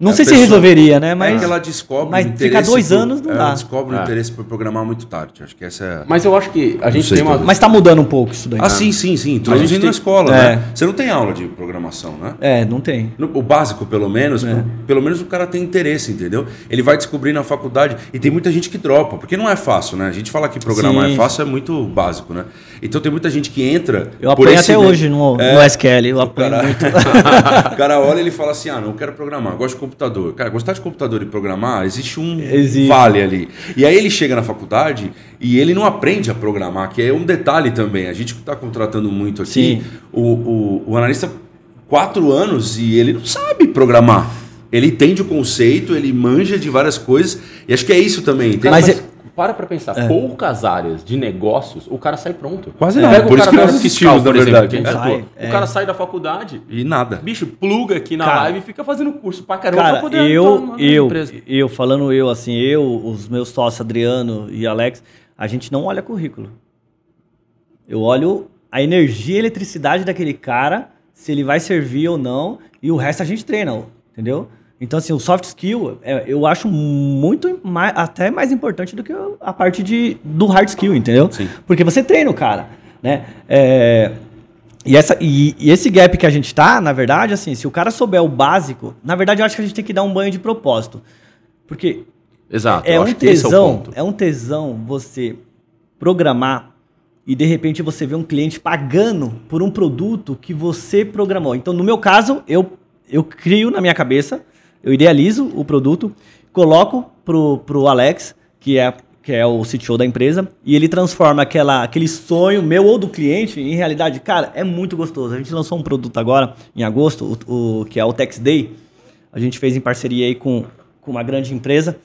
Não a sei se resolveria, né? É Mas, que ela descobre mas o fica interesse dois por- anos, não ela dá. descobre o É. interesse por programar muito tarde. Acho que essa é. Mas eu acho que a gente tem uma. mas tá mudando um pouco isso daí. Ah, sim, sim, sim. A Introduzindo gente tem- na escola, É. né? Você não tem aula de programação, né? É, não tem. No- O básico, pelo menos, É. pelo menos o cara tem interesse, entendeu? Ele vai descobrir na faculdade e tem muita gente que dropa, porque não é fácil, né? A gente fala que programar Sim. é fácil é muito básico, né? Então tem muita gente que entra. Eu apanho até meio- hoje no, É. no SQL. Eu apanho cara- muito. [LAUGHS] o cara olha e ele fala assim: ah, não quero programar, gosto de computador. Cara, gostar de computador e programar, existe um Existe. vale ali. E aí ele chega na faculdade e ele não aprende a programar, que é um detalhe também. A gente está contratando muito aqui Sim. o, o, o analista quatro anos e ele não sabe programar. Ele entende o conceito, ele manja de várias coisas, e acho que é isso também. Mas, Mas mas para pra pensar, poucas áreas de negócios, o cara sai pronto. Quase É. não. Pega Por o isso que nós assistimos, por na verdade. gente Sai, é. O cara sai da faculdade, E nada. bicho, pluga aqui na Cara, live e fica fazendo curso pra caramba Cara, pra poder eu, eu, empresa. eu, falando eu, assim, eu, os meus sócios, Adriano e Alex, a gente não olha currículo. Eu olho a energia e eletricidade daquele cara, se ele vai servir ou não, e o resto a gente treina, entendeu? Então, assim, o soft skill, é, eu acho muito mais, até mais importante do que a parte de, do hard skill, entendeu? Sim. Porque você treina o cara, né? É, e, essa, e, e esse gap que a gente tá, na verdade, assim, se o cara souber o básico, na verdade eu acho que a gente tem que dar um banho de propósito. Porque Exato, é um é tesão, ponto. é um tesão você programar e de repente você vê um cliente pagando por um produto que você programou. Então, no meu caso, eu, eu crio na minha cabeça, eu idealizo o produto, coloco pro, pro Alex, que é, que é o CTO da empresa, e ele transforma aquela, aquele sonho meu ou do cliente em realidade. Cara, é muito gostoso. A gente lançou um produto agora, em agosto, o, o- que é o Tex Day. A gente fez em parceria aí com, com uma grande empresa.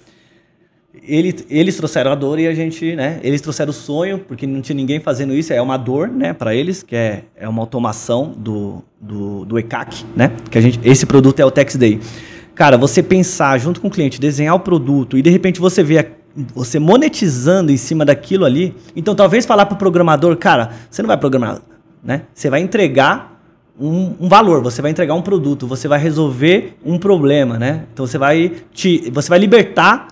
ele, eles trouxeram a dor e a gente, né? Eles trouxeram o sonho, porque não tinha ninguém fazendo isso, é uma dor, né, para eles, que é, é uma automação do, do, do ECAC, né? Que a gente, esse produto é o Tex Day. Cara, você pensar junto com o cliente, desenhar o produto e de repente você vê a, você monetizando em cima daquilo ali. Então, talvez falar para o programador, cara, você não vai programar, né? Você vai entregar um, um, valor, você vai entregar um produto, você vai resolver um problema, né? Então, você vai te, você vai libertar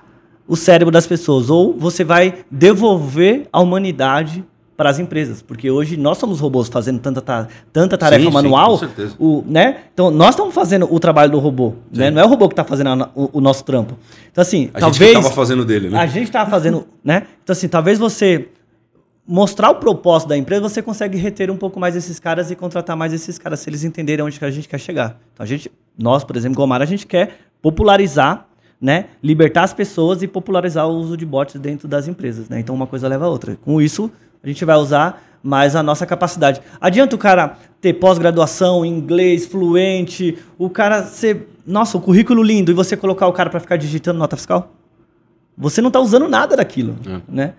o cérebro das pessoas ou você vai devolver a humanidade para as empresas, porque hoje nós somos robôs fazendo tanta, ta tanta tarefa sim, manual, sim, o, né? Então nós estamos fazendo o trabalho do robô, né? Não é o robô que está fazendo a, o, o, nosso trampo. Então assim, a talvez gente estava fazendo dele, né? A gente estava fazendo, né? Então assim, talvez você mostrar o propósito da empresa, você consegue reter um pouco mais esses caras e contratar mais esses caras se eles entenderem onde que a gente quer chegar. Então a gente, nós, por exemplo, Gomar, a gente quer popularizar né, libertar as pessoas e popularizar o uso de bots dentro das empresas. Né? Então uma coisa leva a outra. Com isso, a gente vai usar mais a nossa capacidade. Adianta o cara ter pós-graduação, inglês fluente, o cara ser, nossa, o currículo lindo e você colocar o cara para ficar digitando nota fiscal? Você não está usando nada daquilo, é. né?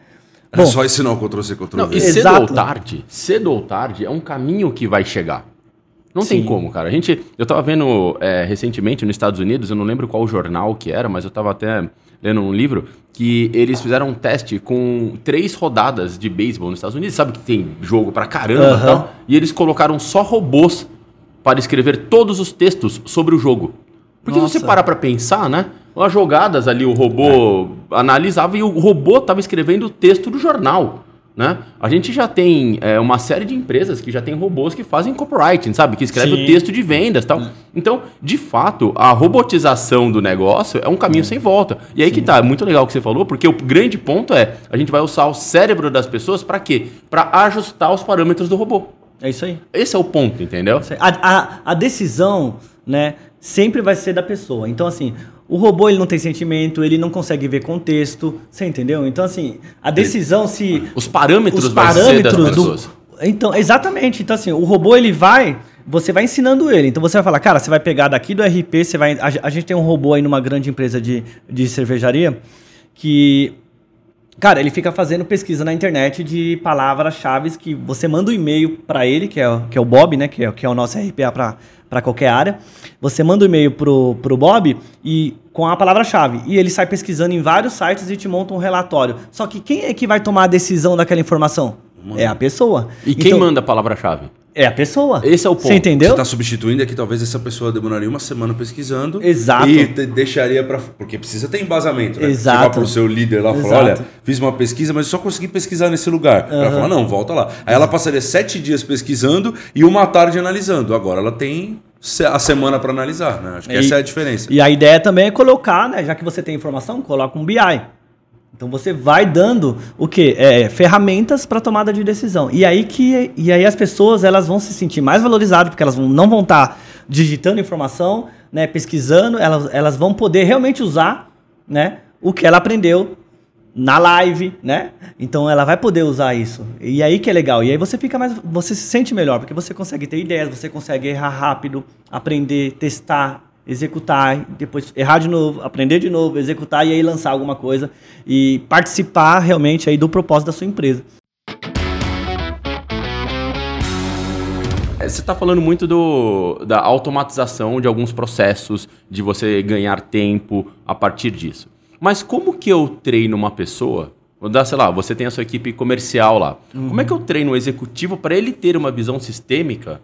É Bom, só ensinar o Ctrl-C, Ctrl-V. E cedo ou tarde, cedo ou tarde é um caminho que vai chegar. Não Sim. tem como, cara. A gente, eu tava vendo é, recentemente nos Estados Unidos, eu não lembro qual jornal que era, mas eu tava até lendo um livro que eles fizeram um teste com três rodadas de beisebol nos Estados Unidos. Sabe que tem jogo pra caramba e tal? E eles colocaram só robôs para escrever todos os textos sobre o jogo. Porque Nossa. se você parar pra pensar, né? As jogadas ali, o robô é. analisava e o robô tava escrevendo o texto do jornal. Né? A gente já tem é, uma série de empresas que já tem robôs que fazem copywriting, sabe? Que escrevem o texto de vendas tal. Hum. Então, de fato, a robotização do negócio é um caminho hum. sem volta. E aí Sim. que tá, é muito legal o que você falou, porque o grande ponto é a gente vai usar o cérebro das pessoas para quê? Para ajustar os parâmetros do robô. É isso aí. Esse é o ponto, entendeu? A, a, a decisão, né, sempre vai ser da pessoa. Então, assim, o robô ele não tem sentimento, ele não consegue ver contexto, você entendeu? Então assim, a decisão se os parâmetros, os parâmetros do então exatamente, então assim, o robô ele vai você vai ensinando ele. Então você vai falar, cara, você vai pegar daqui do RP, você vai. A, a gente tem um robô aí numa grande empresa de, de cervejaria que. Cara, ele fica fazendo pesquisa na internet de palavras-chave que você manda um e-mail para ele, que é, que é o Bob, né? Que é, que é o nosso RPA para qualquer área. Você manda um e-mail pro, pro Bob e com a palavra-chave. E ele sai pesquisando em vários sites e te monta um relatório. Só que quem é que vai tomar a decisão daquela informação? Mano. É a pessoa. E quem então, manda a palavra-chave? É a pessoa. Esse é o ponto. Você entendeu? Você está substituindo aqui, talvez essa pessoa demoraria uma semana pesquisando. Exato. E deixaria para. Porque precisa ter embasamento, né? Exato. Chegar para o seu líder lá e falar: olha, fiz uma pesquisa, mas só consegui pesquisar nesse lugar. Uhum. Ela fala: não, volta lá. Aí ela passaria sete dias pesquisando e uma tarde analisando. Agora ela tem a semana para analisar, né? Acho que e, essa é a diferença. E a ideia também é colocar, né? Já que você tem informação, coloca um BI. Então você vai dando o que é, ferramentas para tomada de decisão. E aí que e aí as pessoas elas vão se sentir mais valorizadas porque elas vão, não vão estar tá digitando informação, né, pesquisando, elas, elas vão poder realmente usar, né, o que ela aprendeu na live, né? Então ela vai poder usar isso. E aí que é legal. E aí você fica mais você se sente melhor porque você consegue ter ideias, você consegue errar rápido, aprender, testar, executar, depois errar de novo, aprender de novo, executar e aí lançar alguma coisa e participar realmente aí do propósito da sua empresa. É, você está falando muito do, da automatização de alguns processos, de você ganhar tempo a partir disso. Mas como que eu treino uma pessoa? Vou dar, sei lá, você tem a sua equipe comercial lá. Uhum. Como é que eu treino um executivo para ele ter uma visão sistêmica,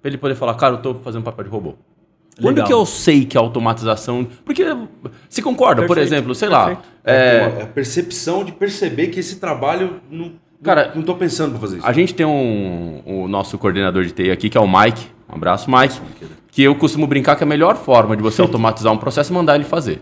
para ele poder falar, cara, eu estou fazendo papel de robô? Quando Legal. que eu sei que a automatização. Porque se concorda, perfeito, por exemplo, sei perfeito. lá. É... é... a percepção de perceber que esse trabalho não. Cara, não estou pensando para fazer isso. A gente tem um, o nosso coordenador de TI aqui, que é o Mike. Um abraço, Mike. Que eu costumo brincar que a melhor forma de você [LAUGHS] automatizar um processo é mandar ele fazer.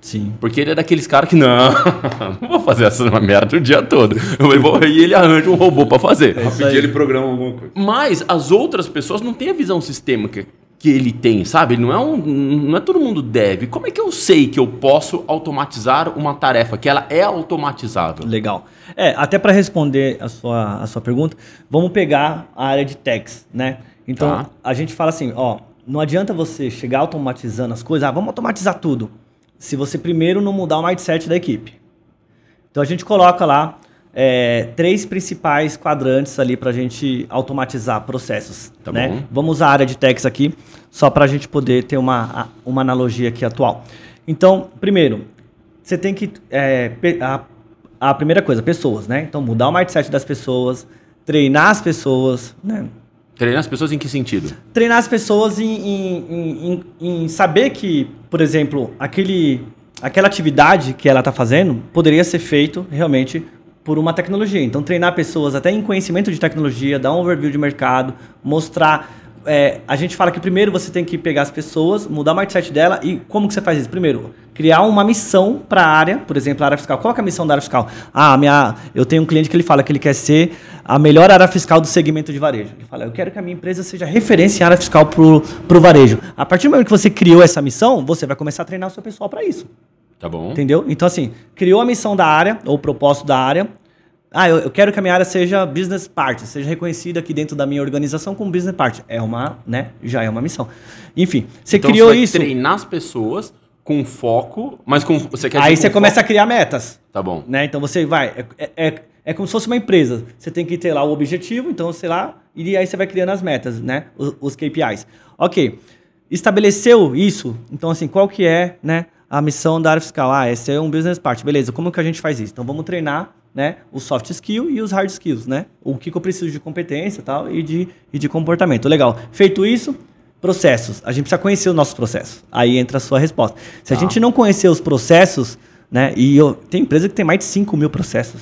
Sim. Porque ele é daqueles caras que, não, [LAUGHS] não vou fazer essa [LAUGHS] merda o dia todo. Eu vou, e ele arranja um robô para fazer. É Rapidinho ele programa alguma coisa. Mas as outras pessoas não têm a visão sistêmica que ele tem, sabe? Não é, um, não é todo mundo deve. Como é que eu sei que eu posso automatizar uma tarefa, que ela é automatizável? Legal. É, até para responder a sua, a sua pergunta, vamos pegar a área de techs, né? Então, tá. a gente fala assim, ó, não adianta você chegar automatizando as coisas, ah, vamos automatizar tudo, se você primeiro não mudar o mindset da equipe. Então a gente coloca lá é, três principais quadrantes ali para a gente automatizar processos. Tá né? bom. Vamos usar a área de techs aqui, só para a gente poder ter uma, uma analogia aqui atual. Então, primeiro, você tem que. é, a, a primeira coisa, pessoas, né? Então, mudar o mindset das pessoas, treinar as pessoas, né? Treinar as pessoas em que sentido? treinar as pessoas em, em- em- em- em saber que, por exemplo, aquele, aquela atividade que ela está fazendo poderia ser feito realmente por uma tecnologia. Então, treinar pessoas até em conhecimento de tecnologia, dar um overview de mercado, mostrar. é, a gente fala que primeiro você tem que pegar as pessoas, mudar o mindset dela e como que você faz isso? Primeiro, criar uma missão para a área, por exemplo, a área fiscal. Qual é a missão da área fiscal? Ah, minha, eu tenho um cliente que ele fala que ele quer ser a melhor área fiscal do segmento de varejo. Ele fala, eu quero que a minha empresa seja referência em área fiscal para o varejo. A partir do momento que você criou essa missão, você vai começar a treinar o seu pessoal para isso. Tá bom. Entendeu? Então, assim, criou a missão da área, ou o propósito da área. Ah, eu, eu quero que a minha área seja business partner, seja reconhecida aqui dentro da minha organização como business partner. É uma, né? Já é uma missão. Enfim, você Então criou você isso. treinar as pessoas com foco, mas com você quer Aí você com começa a foco- criar metas. Tá bom. né? Então você vai. É, é, é como se fosse uma empresa. Você tem que ter lá o objetivo, então, sei lá, e aí você vai criando as metas, né? Os, os KPIs. Ok. Estabeleceu isso, então assim, qual que é, né? A missão da área fiscal. Ah, esse é um business part. Beleza, como que a gente faz isso? Então vamos treinar né, os soft skills e os hard skills, né? O que, que eu preciso de competência e tal, e de, e de comportamento. Legal. Feito isso, processos. A gente precisa conhecer os nossos processos. Aí entra a sua resposta. Se a Tá. gente não conhecer os processos, né? E eu, tem empresa que tem mais de 5 mil processos.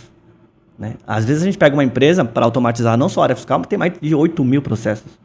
Né? Às vezes a gente pega uma empresa para automatizar não só a área fiscal, mas tem mais de 8 mil processos.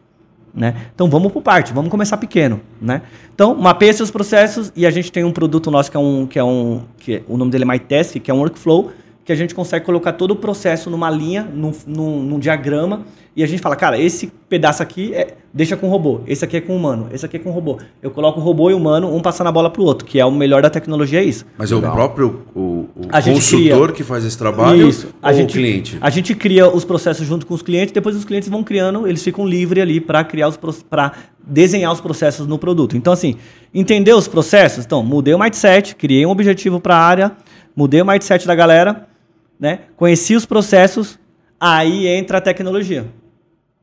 Né? Então vamos por parte, vamos começar pequeno. Né? Então, mapeia seus processos e a gente tem um produto nosso que é um. Que é um que é- o nome dele é MyTask, que é um workflow, que a gente consegue colocar todo o processo numa linha, num, num, num diagrama, e a gente fala, cara, esse pedaço aqui é, deixa com o robô, esse aqui é com o humano, esse aqui é com o robô. Eu coloco o robô e o humano, um passando a bola pro outro, que é o melhor da tecnologia, é isso. Mas é o Legal. próprio o, o A gente consultor cria- que faz esse trabalho Isso. A gente, o cliente? A gente cria os processos junto com os clientes, depois os clientes vão criando, eles ficam livres ali para criar os para desenhar os processos no produto. Então assim, entender os processos, então, mudei o mindset, criei um objetivo para a área, mudei o mindset da galera, né? Conheci os processos, aí entra a tecnologia.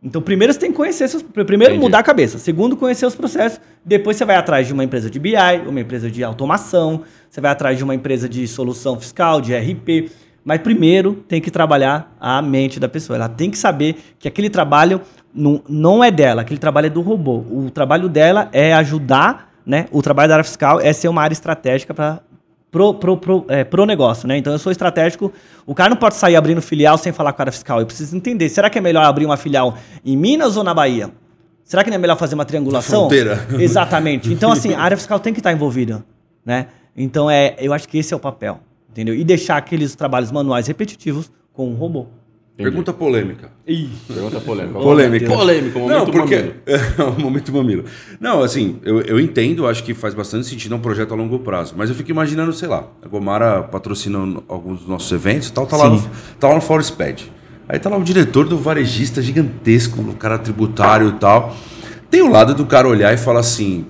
Então, primeiro você tem que conhecer seus, primeiro Entendi. mudar a cabeça, segundo conhecer os processos, depois você vai atrás de uma empresa de BI, uma empresa de automação, você vai atrás de uma empresa de solução fiscal, de RP, mas primeiro tem que trabalhar a mente da pessoa. Ela tem que saber que aquele trabalho não, não é dela, aquele trabalho é do robô. O trabalho dela é ajudar, né? O trabalho da área fiscal é ser uma área estratégica para pro, pro, pro, é, pro negócio, né? Então eu sou estratégico. O cara não pode sair abrindo filial sem falar com a área fiscal. Eu preciso entender. Será que é melhor abrir uma filial em Minas ou na Bahia? Será que não é melhor fazer uma triangulação? fronteira. [LAUGHS] Exatamente. Então, assim, a área fiscal tem que estar envolvida, né? Então, é, eu acho que esse é o papel, entendeu? E deixar aqueles trabalhos manuais repetitivos com o robô. Entendi. Pergunta polêmica. Pergunta polêmica. Polêmica. Polêmico, momento Não, porque. mamilo. o [LAUGHS] momento mamilo. Não, assim, eu, eu entendo, acho que faz bastante sentido é um projeto a longo prazo. Mas eu fico imaginando, sei lá, a Gomara patrocina alguns dos nossos eventos e tal, tá lá, no, tá lá no Forespad. Aí tá lá o diretor do varejista gigantesco, o cara tributário e tal. Tem o lado do cara olhar e falar assim: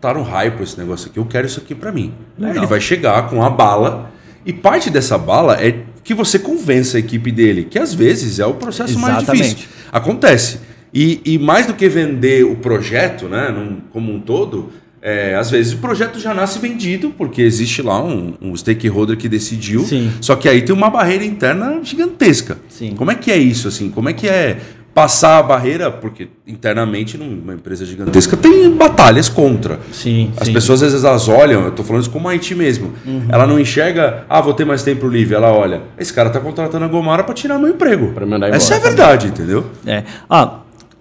tá no hype esse negócio aqui, eu quero isso aqui pra mim. Legal. Ele vai chegar com a bala, e parte dessa bala é que você convença a equipe dele, que às vezes é o processo mais Exatamente. difícil. Acontece. E, e mais do que vender o projeto, né, num- como um todo, é, às vezes o projeto já nasce vendido, porque existe lá um, um stakeholder que decidiu. Sim. Só que aí tem uma barreira interna gigantesca. Sim. Como é que é isso, assim? Como é que é passar a barreira? Porque internamente, numa empresa gigantesca, tem batalhas contra. Sim. As pessoas às vezes elas olham, eu tô falando isso como a IT mesmo. Uhum. Ela não enxerga, ah, vou ter mais tempo livre. Ela olha, esse cara tá contratando a Gomara pra tirar meu emprego. Pra mandar embora. Essa é a verdade, entendeu? É. Ah,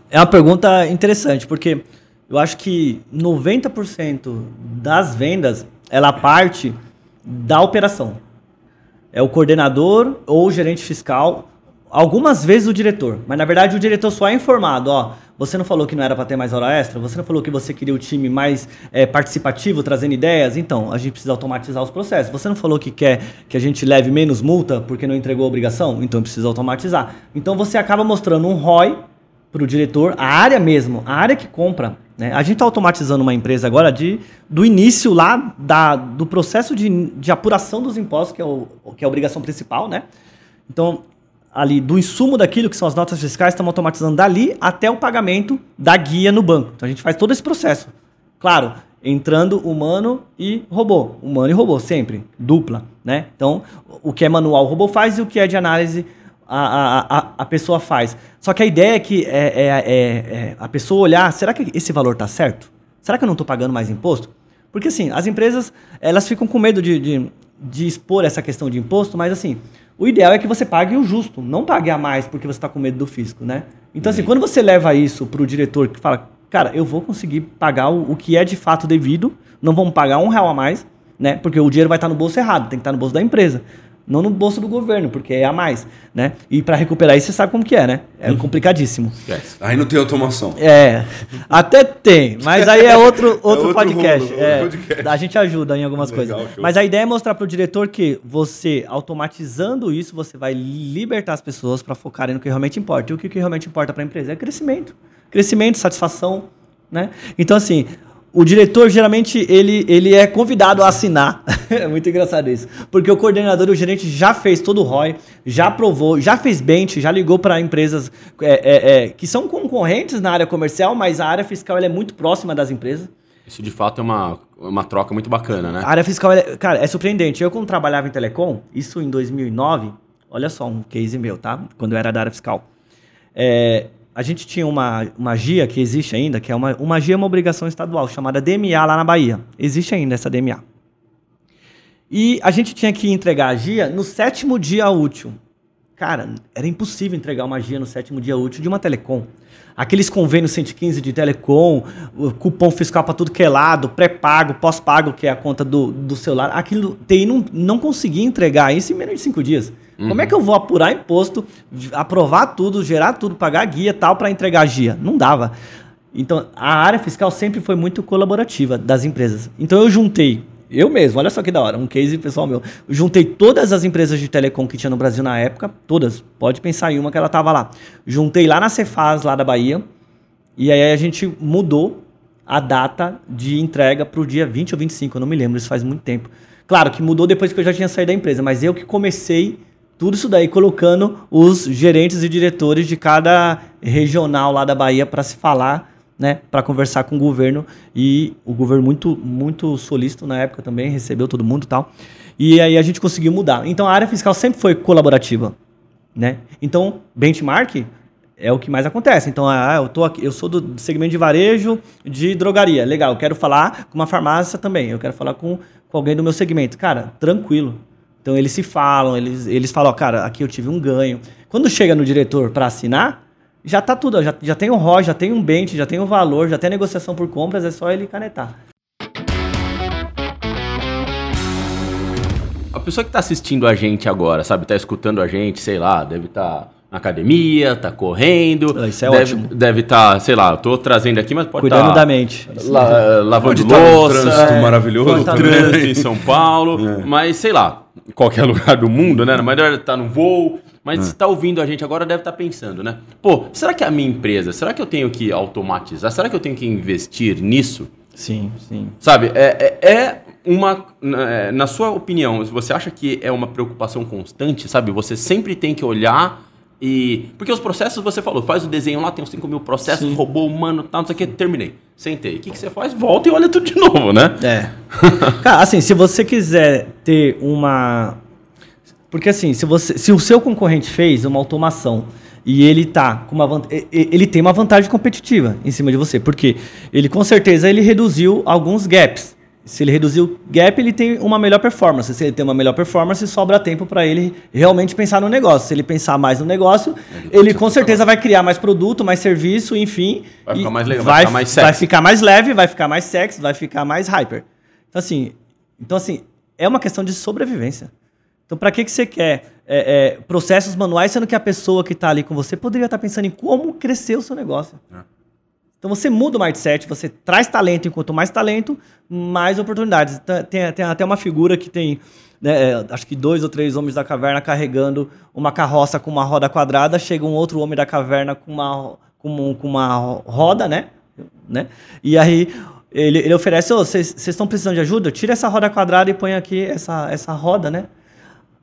é uma pergunta interessante, porque eu acho que 90% das vendas, ela parte da operação. É o coordenador ou o gerente fiscal, algumas vezes o diretor, mas na verdade o diretor só é informado, ó, você não falou que não era para ter mais hora extra? Você não falou que você queria o time mais é, participativo, trazendo ideias? Então, a gente precisa automatizar os processos. Você não falou que quer que a gente leve menos multa porque não entregou a obrigação? Então, precisa automatizar. Então, você acaba mostrando um ROI para o diretor, a área mesmo, a área que compra, Né? A gente está automatizando uma empresa agora de, do início lá da, do processo de, de apuração dos impostos, que é, o, que é a obrigação principal, né? Então, ali do insumo daquilo que são as notas fiscais, estamos automatizando dali até o pagamento da guia no banco. Então a gente faz todo esse processo. Claro, entrando humano e robô. Humano e robô, sempre. Dupla, né? Então, o que é manual o robô faz e o que é de análise a, a, a pessoa faz. Só que a ideia é que é, é, é, é a pessoa olhar, será que esse valor está certo? Será que eu não estou pagando mais imposto? Porque assim, as empresas, elas ficam com medo de, de, de expor essa questão de imposto, mas assim, o ideal é que você pague o justo, não pague a mais porque você está com medo do fisco, né? Então, assim, quando você leva isso para o diretor que fala, cara, eu vou conseguir pagar o, o, que é de fato devido, não vamos pagar um real a mais, né? Porque o dinheiro vai estar tá no bolso errado, tem que estar tá no bolso da empresa não no bolso do governo, porque é a mais, né? E para recuperar isso, você sabe como que é, né? É uhum. complicadíssimo. Aí não tem automação. É, até tem, mas aí é outro, [LAUGHS] outro, é outro podcast. Mundo, é, podcast. A gente ajuda em algumas Legal, coisas. Show. Mas a ideia é mostrar para o diretor que você, automatizando isso, você vai libertar as pessoas para focarem no que realmente importa. E o que realmente importa para a empresa é crescimento. Crescimento, satisfação, né? Então, assim, o diretor geralmente ele, ele é convidado a assinar. [LAUGHS] é muito engraçado isso. Porque o coordenador e o gerente já fez todo o ROI, já aprovou, já fez bench, já ligou para empresas é, é, é, que são concorrentes na área comercial, mas a área fiscal é muito próxima das empresas. Isso de fato é uma, uma troca muito bacana, né? A área fiscal, é, cara, é surpreendente. Eu, quando trabalhava em telecom, isso em 2009, olha só um case meu, tá? Quando eu era da área fiscal. É, a gente tinha uma, uma GIA que existe ainda, que é uma, uma GIA é uma obrigação estadual, chamada DMA lá na Bahia. Existe ainda essa DMA. E a gente tinha que entregar a GIA no sétimo dia útil. Cara, era impossível entregar uma GIA no sétimo dia útil de uma telecom. Aqueles convênios 115 de telecom, cupom fiscal para tudo que é lado, pré-pago, pós-pago, que é a conta do, do celular, aquilo TI não, não conseguia entregar isso em menos de cinco dias. Uhum. Como é que eu vou apurar imposto, aprovar tudo, gerar tudo, pagar guia tal para entregar guia? Não dava. Então, a área fiscal sempre foi muito colaborativa das empresas. Então, eu juntei, eu mesmo, olha só que da hora, um case pessoal meu. Eu juntei todas as empresas de telecom que tinha no Brasil na época, todas. Pode pensar em uma que ela tava lá. Juntei lá na Cefaz, lá da Bahia. E aí a gente mudou a data de entrega para o dia 20 ou 25, eu não me lembro, isso faz muito tempo. Claro que mudou depois que eu já tinha saído da empresa, mas eu que comecei tudo isso daí colocando os gerentes e diretores de cada regional lá da Bahia para se falar, né, para conversar com o governo e o governo muito muito solícito na época também, recebeu todo mundo e tal. E aí a gente conseguiu mudar. Então a área fiscal sempre foi colaborativa, né? Então, benchmark é o que mais acontece. Então, ah, eu tô aqui, eu sou do segmento de varejo de drogaria. Legal, eu quero falar com uma farmácia também. Eu quero falar com, com alguém do meu segmento. Cara, tranquilo. Então eles se falam, eles, eles falam, ó, cara, aqui eu tive um ganho. Quando chega no diretor para assinar, já tá tudo, já, já tem o ROI, já tem um bench, já tem o valor, já tem a negociação por compras, é só ele canetar. A pessoa que está assistindo a gente agora, sabe, está escutando a gente, sei lá, deve estar tá na academia, tá correndo. Ah, isso é deve, ótimo. Deve estar, tá, sei lá, tô trazendo aqui, mas pode Cuidando tá da mente. La, lavando tá louça. Um trânsito é, maravilhoso. Trânsito em São Paulo. É. Mas, sei lá, qualquer [LAUGHS] lugar do mundo, né? Na maioria tá no voo. Mas é. se tá ouvindo a gente agora, deve estar tá pensando, né? Pô, será que a minha empresa, será que eu tenho que automatizar? Será que eu tenho que investir nisso? Sim, sim. Sabe, é, é, é uma. É, na sua opinião, você acha que é uma preocupação constante, sabe? Você sempre tem que olhar e. Porque os processos, você falou, faz o desenho lá, tem uns 5 mil processos, Sim. robô humano, tal, não sei o que, terminei. Sentei. O que, que você faz? Volta e olha tudo de [LAUGHS] novo, né? É. [LAUGHS] Cara, assim, se você quiser ter uma. Porque assim, se, você, se o seu concorrente fez uma automação e ele tá com uma ele tem uma vantagem competitiva em cima de você, porque ele com certeza ele reduziu alguns gaps. Se ele reduzir o gap, ele tem uma melhor performance. Se ele tem uma melhor performance, sobra tempo para ele realmente pensar no negócio. Se ele pensar mais no negócio, ele, ele com certeza vai criar mais produto, mais serviço, enfim. Vai ficar mais legal, vai, vai, ficar mais sexy. Vai ficar mais leve, vai ficar mais sexy, vai ficar mais hyper. Então, assim, então, assim é uma questão de sobrevivência. Então, para que, que você quer é, é, processos manuais, sendo que a pessoa que está ali com você poderia estar tá pensando em como crescer o seu negócio? É. Então você muda o mindset, você traz talento, e quanto mais talento, mais oportunidades. Tem, tem até uma figura que tem, né, é, acho que dois ou três homens da caverna carregando uma carroça com uma roda quadrada, chega um outro homem da caverna com uma, com, com uma roda, né? né? E aí ele, ele oferece, vocês estão precisando de ajuda? Tira essa roda quadrada e põe aqui essa, essa roda, né?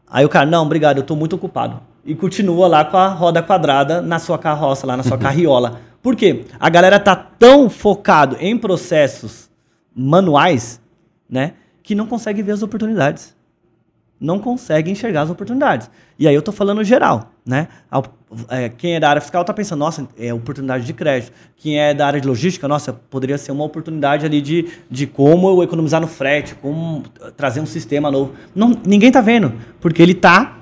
Aí o cara, não, obrigado, eu estou muito ocupado. E continua lá com a roda quadrada na sua carroça, lá na sua [LAUGHS] carriola. Por quê? A galera tá tão focado em processos manuais, né, que não consegue ver as oportunidades. Não consegue enxergar as oportunidades. E aí eu tô falando geral, né? É, quem é da área fiscal tá pensando, nossa, é oportunidade de crédito. Quem é da área de logística, nossa, poderia ser uma oportunidade ali de, de como eu economizar no frete, como trazer um sistema novo. Não, ninguém tá vendo, porque ele tá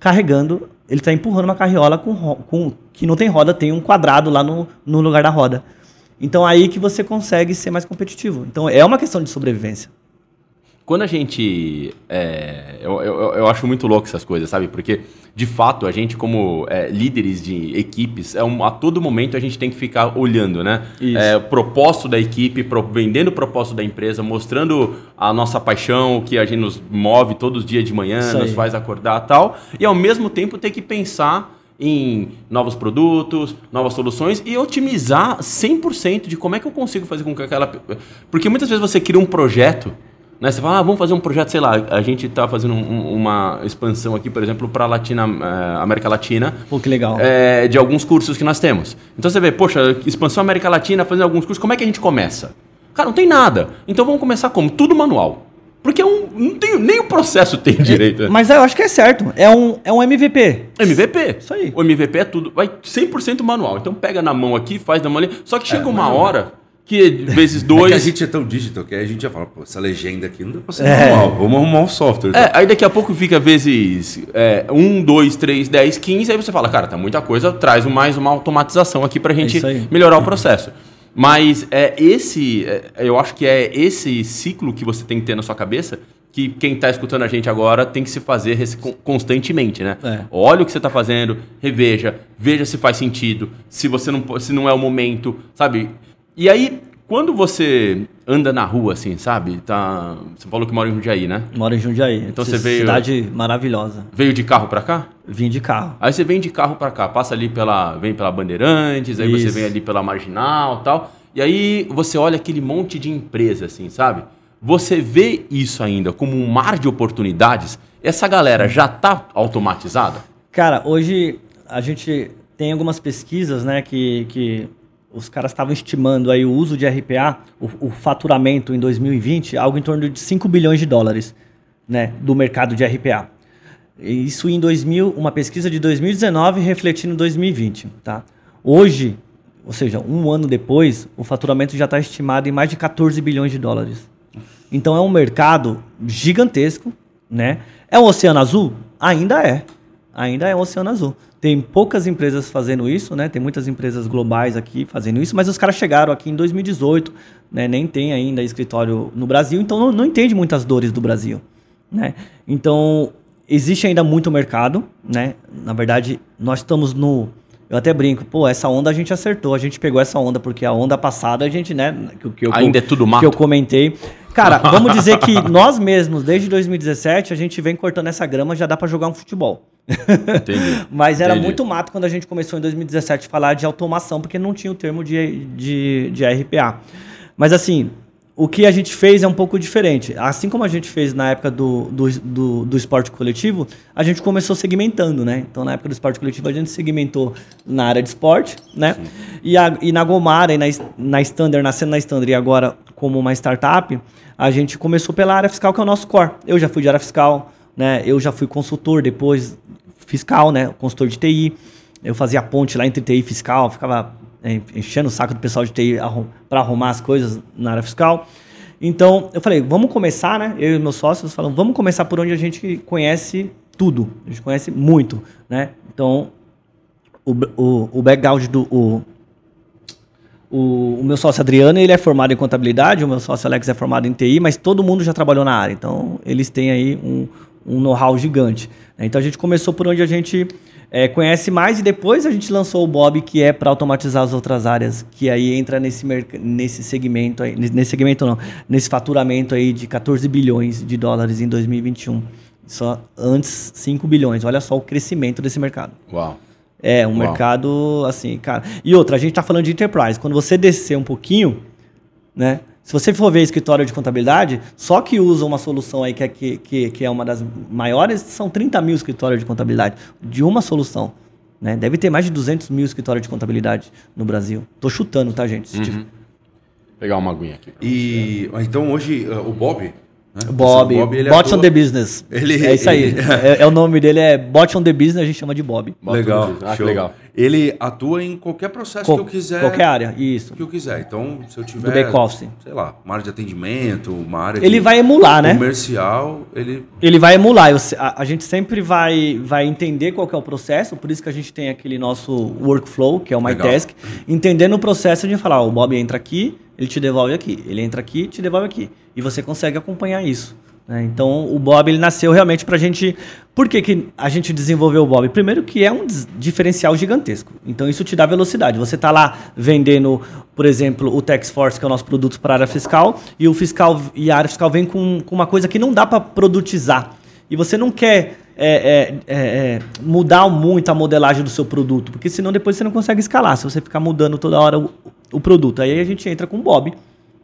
carregando, ele tá empurrando uma carriola com, com que não tem roda, tem um quadrado lá no, no lugar da roda. Então aí que você consegue ser mais competitivo. Então é uma questão de sobrevivência. Quando a gente. É, eu, eu, eu, acho muito louco essas coisas, sabe? Porque, de fato, a gente, como é, líderes de equipes, é um, a todo momento a gente tem que ficar olhando, né? É, o propósito da equipe, pro, vendendo o propósito da empresa, mostrando a nossa paixão, o que a gente nos move todos os dias de manhã, nos faz acordar tal. E ao mesmo tempo ter que pensar em novos produtos, novas soluções e otimizar 100% de como é que eu consigo fazer com que aquela. Porque muitas vezes você cria um projeto né? Você fala, ah, vamos fazer um projeto, sei lá, a gente está fazendo um, uma expansão aqui, por exemplo, para Latina, uh, América Latina. Pô, que legal. É, de alguns cursos que nós temos. Então você vê, poxa, expansão América Latina, fazendo alguns cursos, como é que a gente começa? Cara, não tem nada. Então vamos começar como? Tudo manual. Porque é um, não tem, nem o processo tem é, direito. É, mas eu acho que é certo. É um, é um MVP. MVP. Isso aí. O MVP é tudo. Vai 100% manual. Então pega na mão aqui, faz na mão ali. Só que chega é, uma hora que vezes dois. É que a gente é tão digital que a gente já fala, pô, essa legenda aqui não dá pra ser é. normal, vamos arrumar um software. É, aí daqui a pouco fica vezes é, 1, 2, 3, 10, 15, aí você fala, cara, tá muita coisa, traz mais uma automatização aqui pra gente é melhorar o processo. Mas é esse, é, eu acho que é esse ciclo que você tem que ter na sua cabeça que quem está escutando a gente agora tem que se fazer constantemente, né? É. Olha o que você está fazendo, reveja, veja se faz sentido, se você não, se não é o momento, sabe? E aí, quando você anda na rua, assim, sabe? Tá... Você falou que mora em Jundiaí, né? Mora em Jundiaí. Então você veio. Cidade maravilhosa. Veio de carro para cá? Vim de carro. Aí você vem de carro para cá, passa ali pela. Vem pela Bandeirantes, aí Isso. você vem ali pela Marginal tal. E aí você olha aquele monte de empresa, assim, sabe? Você vê isso ainda como um mar de oportunidades? Essa galera já está automatizada? Cara, hoje a gente tem algumas pesquisas, né, que, que os caras estavam estimando aí o uso de RPA, o, o, faturamento em 2020, algo em torno de 5 bilhões de dólares, né, do mercado de RPA. Isso em 2000, uma pesquisa de 2019 refletindo 2020, tá? Hoje, ou seja, um ano depois, o faturamento já está estimado em mais de 14 bilhões de dólares. Então é um mercado gigantesco, né? É um oceano azul? Ainda é. Ainda é um oceano azul. Tem poucas empresas fazendo isso, né? Tem muitas empresas globais aqui fazendo isso, mas os caras chegaram aqui em 2018, né? Nem tem ainda escritório no Brasil, então não, não entende muitas dores do Brasil, né? Então existe ainda muito mercado, né? Na verdade, nós estamos no eu até brinco, pô, essa onda a gente acertou, a gente pegou essa onda, porque a onda passada a gente, né, que, que eu, Ainda é tudo mato. que eu comentei. Cara, [LAUGHS] vamos dizer que nós mesmos, desde 2017, a gente vem cortando essa grama, já dá para jogar um futebol. Entendi. [LAUGHS] Mas era Entendi. muito mato quando a gente começou em 2017 a falar de automação, porque não tinha o termo de, de, de RPA. Mas assim, o que a gente fez é um pouco diferente. Assim como a gente fez na época do, do, do, do, esporte coletivo, a gente começou segmentando, né? Então, na época do esporte coletivo, a gente segmentou na área de esporte, né? E, a, e na Gomara e na, na Standard, nascendo na Standard e agora como uma startup, a gente começou pela área fiscal, que é o nosso core. Eu já fui de área fiscal, né? Eu já fui consultor depois fiscal, né? Consultor de TI. Eu fazia ponte lá entre TI e fiscal, ficava é, enchendo o saco do pessoal de TI para arrumar as coisas na área fiscal. Então, eu falei, vamos começar, né? Eu e meus sócios falamos, vamos começar por onde a gente conhece tudo. A gente conhece muito, né? Então, o, o, o background do... O, o, o, meu sócio Adriano, ele é formado em contabilidade, o meu sócio Alex é formado em TI, mas todo mundo já trabalhou na área. Então, eles têm aí um, um know-how gigante. Então, a gente começou por onde a gente é, conhece mais e depois a gente lançou o Bob, que é para automatizar as outras áreas, que aí entra nesse, nesse segmento, aí, nesse segmento não, nesse faturamento aí de 14 bilhões de dólares em 2021. Só antes 5 bilhões. Olha só o crescimento desse mercado. Uau. É, um Uau. mercado assim, cara. E outra, a gente tá falando de enterprise. Quando você descer um pouquinho, né? Se você for ver escritório de contabilidade, só que usa uma solução aí que é, que, que, que é uma das maiores, são 30 mil escritórios de contabilidade, de uma solução. Né? Deve ter mais de 200 mil escritórios de contabilidade no Brasil. Tô chutando, tá, gente? Uhum. Pegar uma aguinha aqui. E então hoje uh, o Bob, né? Bob, ele Bot atua- on the Business. Ele- é isso aí. ele- é, é o nome dele, é Bot on the Business, a gente chama de Bob. Legal. Ah, show. legal. Ele atua em qualquer processo Co- que eu quiser. Qualquer área, isso. Que eu quiser. Então, se eu tiver. Do back-office. Sei lá, uma área de atendimento, uma área Ele de vai emular, né? comercial, ele. Ele vai emular. Eu A, a gente sempre vai, vai entender qual que é o processo, por isso que a gente tem aquele nosso workflow, que é o. MyTask. Entendendo o processo de falar, ó, o Bob entra aqui, ele te devolve aqui. Ele entra aqui, te devolve aqui. E você consegue acompanhar isso. né? Então, o Bob, ele nasceu realmente pra gente... Por que, que a gente desenvolveu o Bob? Primeiro que é um diferencial gigantesco. Então, isso te dá velocidade. Você tá lá vendendo, por exemplo, o TaxForce, que é o nosso produto para a área fiscal, e o fiscal e a área fiscal vem com, com uma coisa que não dá para produtizar e você não quer é, é, é, é, mudar muito a modelagem do seu produto, porque senão depois você não consegue escalar, se você ficar mudando toda hora o, o produto. Aí a gente entra com o Bob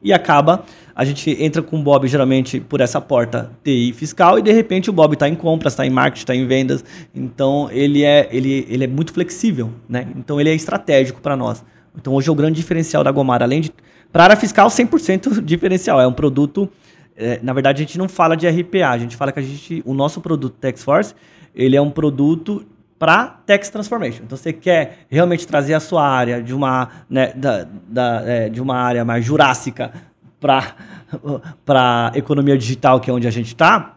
e acaba, a gente entra com o Bob geralmente por essa porta TI fiscal e de repente o Bob está em compras, está em marketing, está em vendas, então ele é, ele, ele é muito flexível, né? então ele é estratégico para nós. Então hoje é o grande diferencial da Gomar, além de... Para a área fiscal, 100% [LAUGHS] diferencial, é um produto é, na verdade, a gente não fala de RPA, a gente fala que a gente, o nosso produto TaxForce, ele é um produto para Tax Transformation. Então, você quer realmente trazer a sua área de uma, né, da, da, é, de uma área mais jurássica para [LAUGHS] economia digital, que é onde a gente está.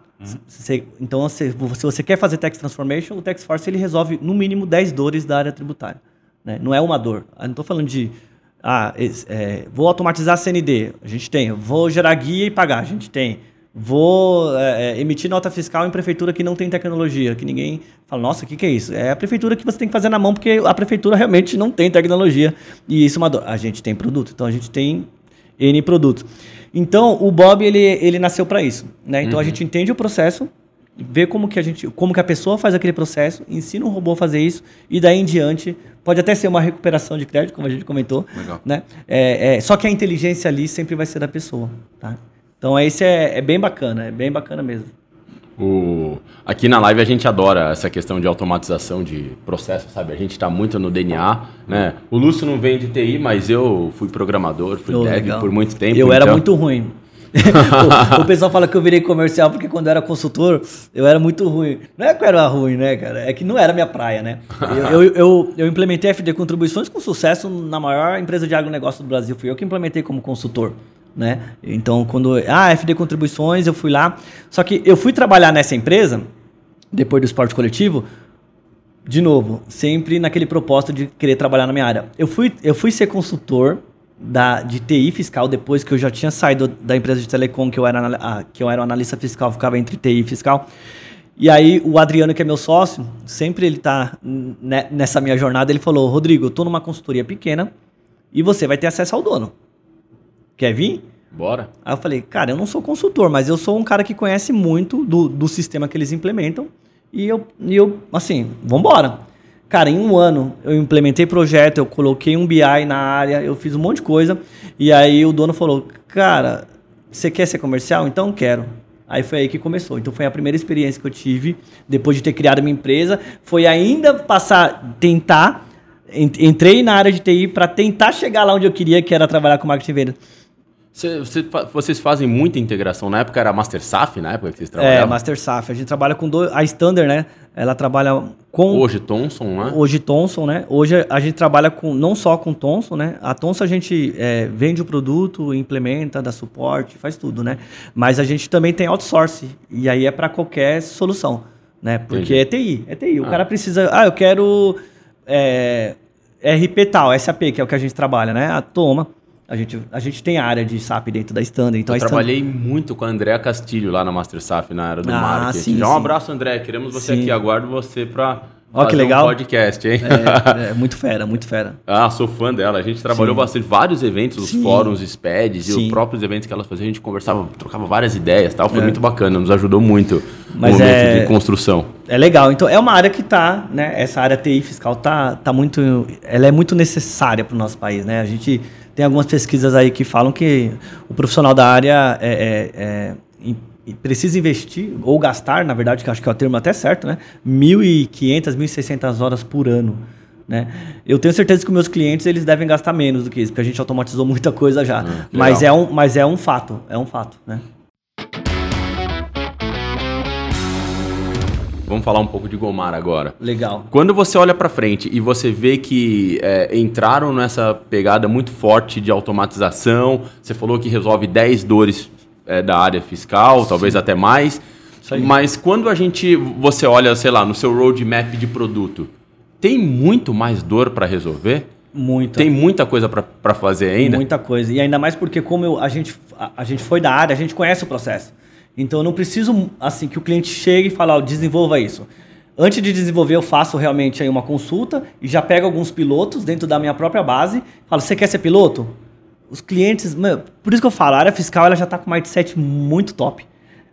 então, você, se você quer fazer Tax Transformation, o TaxForce ele resolve no mínimo 10 dores da área tributária. Né? Não é uma dor. Eu não estou falando de ah, é, vou automatizar a CND, a gente tem. Vou gerar guia e pagar, a gente tem. Vou é, é, emitir nota fiscal em prefeitura que não tem tecnologia, que ninguém fala, nossa, o que, que é isso? É a prefeitura que você tem que fazer na mão, porque a prefeitura realmente não tem tecnologia. E isso é uma dor. A gente tem produto, então a gente tem N produtos. Então, o Bob, ele, ele nasceu para isso. Né? Então, a gente entende o processo, vê como que a gente, como que a pessoa faz aquele processo, ensina o robô a fazer isso e daí em diante pode até ser uma recuperação de crédito, como a gente comentou, Legal. né? É, é, só que a inteligência ali sempre vai ser da pessoa, tá? Então esse é, é bem bacana, é bem bacana mesmo. O... Aqui na live a gente adora essa questão de automatização de processo, sabe? A gente está muito no DNA, né? O Lúcio não vem de TI, mas eu fui programador, fui Oh, dev legal. por muito tempo. Eu era então- muito ruim. [LAUGHS] o, o pessoal fala que eu virei comercial porque quando eu era consultor, eu era muito ruim. Não é que eu era ruim, né, cara? É que não era minha praia, né? Eu, eu, eu, eu implementei FD Contribuições com sucesso na maior empresa de agronegócio do Brasil. Fui eu que implementei como consultor. Né? Então, quando. Ah, FD Contribuições, eu fui lá. Só que eu fui trabalhar nessa empresa, depois do esporte coletivo, de novo, sempre naquele propósito de querer trabalhar na minha área. Eu fui, eu fui ser consultor da, de TI fiscal depois que eu já tinha saído da empresa de telecom, que eu era, ah, que eu era um analista fiscal, ficava entre TI e fiscal. E aí o Adriano, que é meu sócio, sempre ele tá ne- nessa minha jornada, ele falou, Rodrigo, eu tô numa consultoria pequena e você vai ter acesso ao dono. Quer vir? Bora. Aí eu falei, cara, eu não sou consultor, mas eu sou um cara que conhece muito do, do sistema que eles implementam. E eu, e eu, assim, vambora. Cara, em um ano eu implementei projeto, eu coloquei um BI na área, eu fiz um monte de coisa. E aí o dono falou, cara, você quer ser comercial? Então quero. Aí foi aí que começou. Então foi a primeira experiência que eu tive, depois de ter criado minha empresa. Foi ainda passar, tentar. en- Entrei na área de TI para tentar chegar lá onde eu queria, que era trabalhar com marketing e vendas. Cê- cê vocês fazem muita integração. Na época era Master SAF, na época que vocês É, trabalhavam? Master SAF. A gente trabalha com dois. A Standard, né? Ela trabalha com. Hoje Thomson, né? Hoje Thomson, né? Hoje a gente trabalha com não só com Thomson, né? A Thomson a gente é, vende o produto, implementa, dá suporte, faz tudo, né? Mas a gente também tem outsource e aí é para qualquer solução, né? Porque é TI, é TI. O Ah. cara precisa, ah, eu quero é, RP tal, SAP, que é o que a gente trabalha, né? Ah, toma. A gente, a gente tem área de SAP dentro da Standard, então eu a Standard- trabalhei muito com a Andréa Castilho lá na Master SAF, na área do Ah, marketing. sim, Já um sim. abraço, André. Queremos você Sim. aqui. Aguardo você para Ó, que fazer legal. um podcast, hein? é, é muito fera, muito fera. [LAUGHS] Ah, sou fã dela. A gente trabalhou Sim. bastante, vários eventos, os Sim. fóruns, SPEDs e Sim. os próprios eventos que ela fazia, a gente conversava, trocava várias ideias tal. Foi É. muito bacana, nos ajudou muito. Mas momento é- de construção. É legal. Então é uma área que tá, né? Essa área TI fiscal tá, tá muito, ela é muito necessária para o nosso país, né? A gente tem algumas pesquisas aí que falam que o profissional da área é, é- é- precisa investir ou gastar, na verdade, que acho que é o termo até certo, né? 1.500, 1.600 horas por ano. Né? Eu tenho certeza que os meus clientes eles devem gastar menos do que isso, porque a gente automatizou muita coisa já. mas, é um, mas é um fato, é um fato, né? Vamos falar um pouco de Gomar agora. Legal. Quando você olha para frente e você vê que é, entraram nessa pegada muito forte de automatização, você falou que resolve 10 dores é, da área fiscal, talvez até mais. Mas quando a gente, você olha, sei lá, no seu roadmap de produto, tem muito mais dor para resolver? Muito. Tem muita coisa para fazer ainda? Muita coisa. E ainda mais porque, como eu- a, gente, a, a gente foi da área, a gente conhece o processo. Então, eu não preciso, assim, que o cliente chegue e fale, ó, desenvolva isso. Antes de desenvolver, eu faço realmente aí uma consulta e já pego alguns pilotos dentro da minha própria base. Falo, você quer ser piloto? Os clientes... Mano, por isso que eu falo, a área fiscal ela já está com um mindset muito top.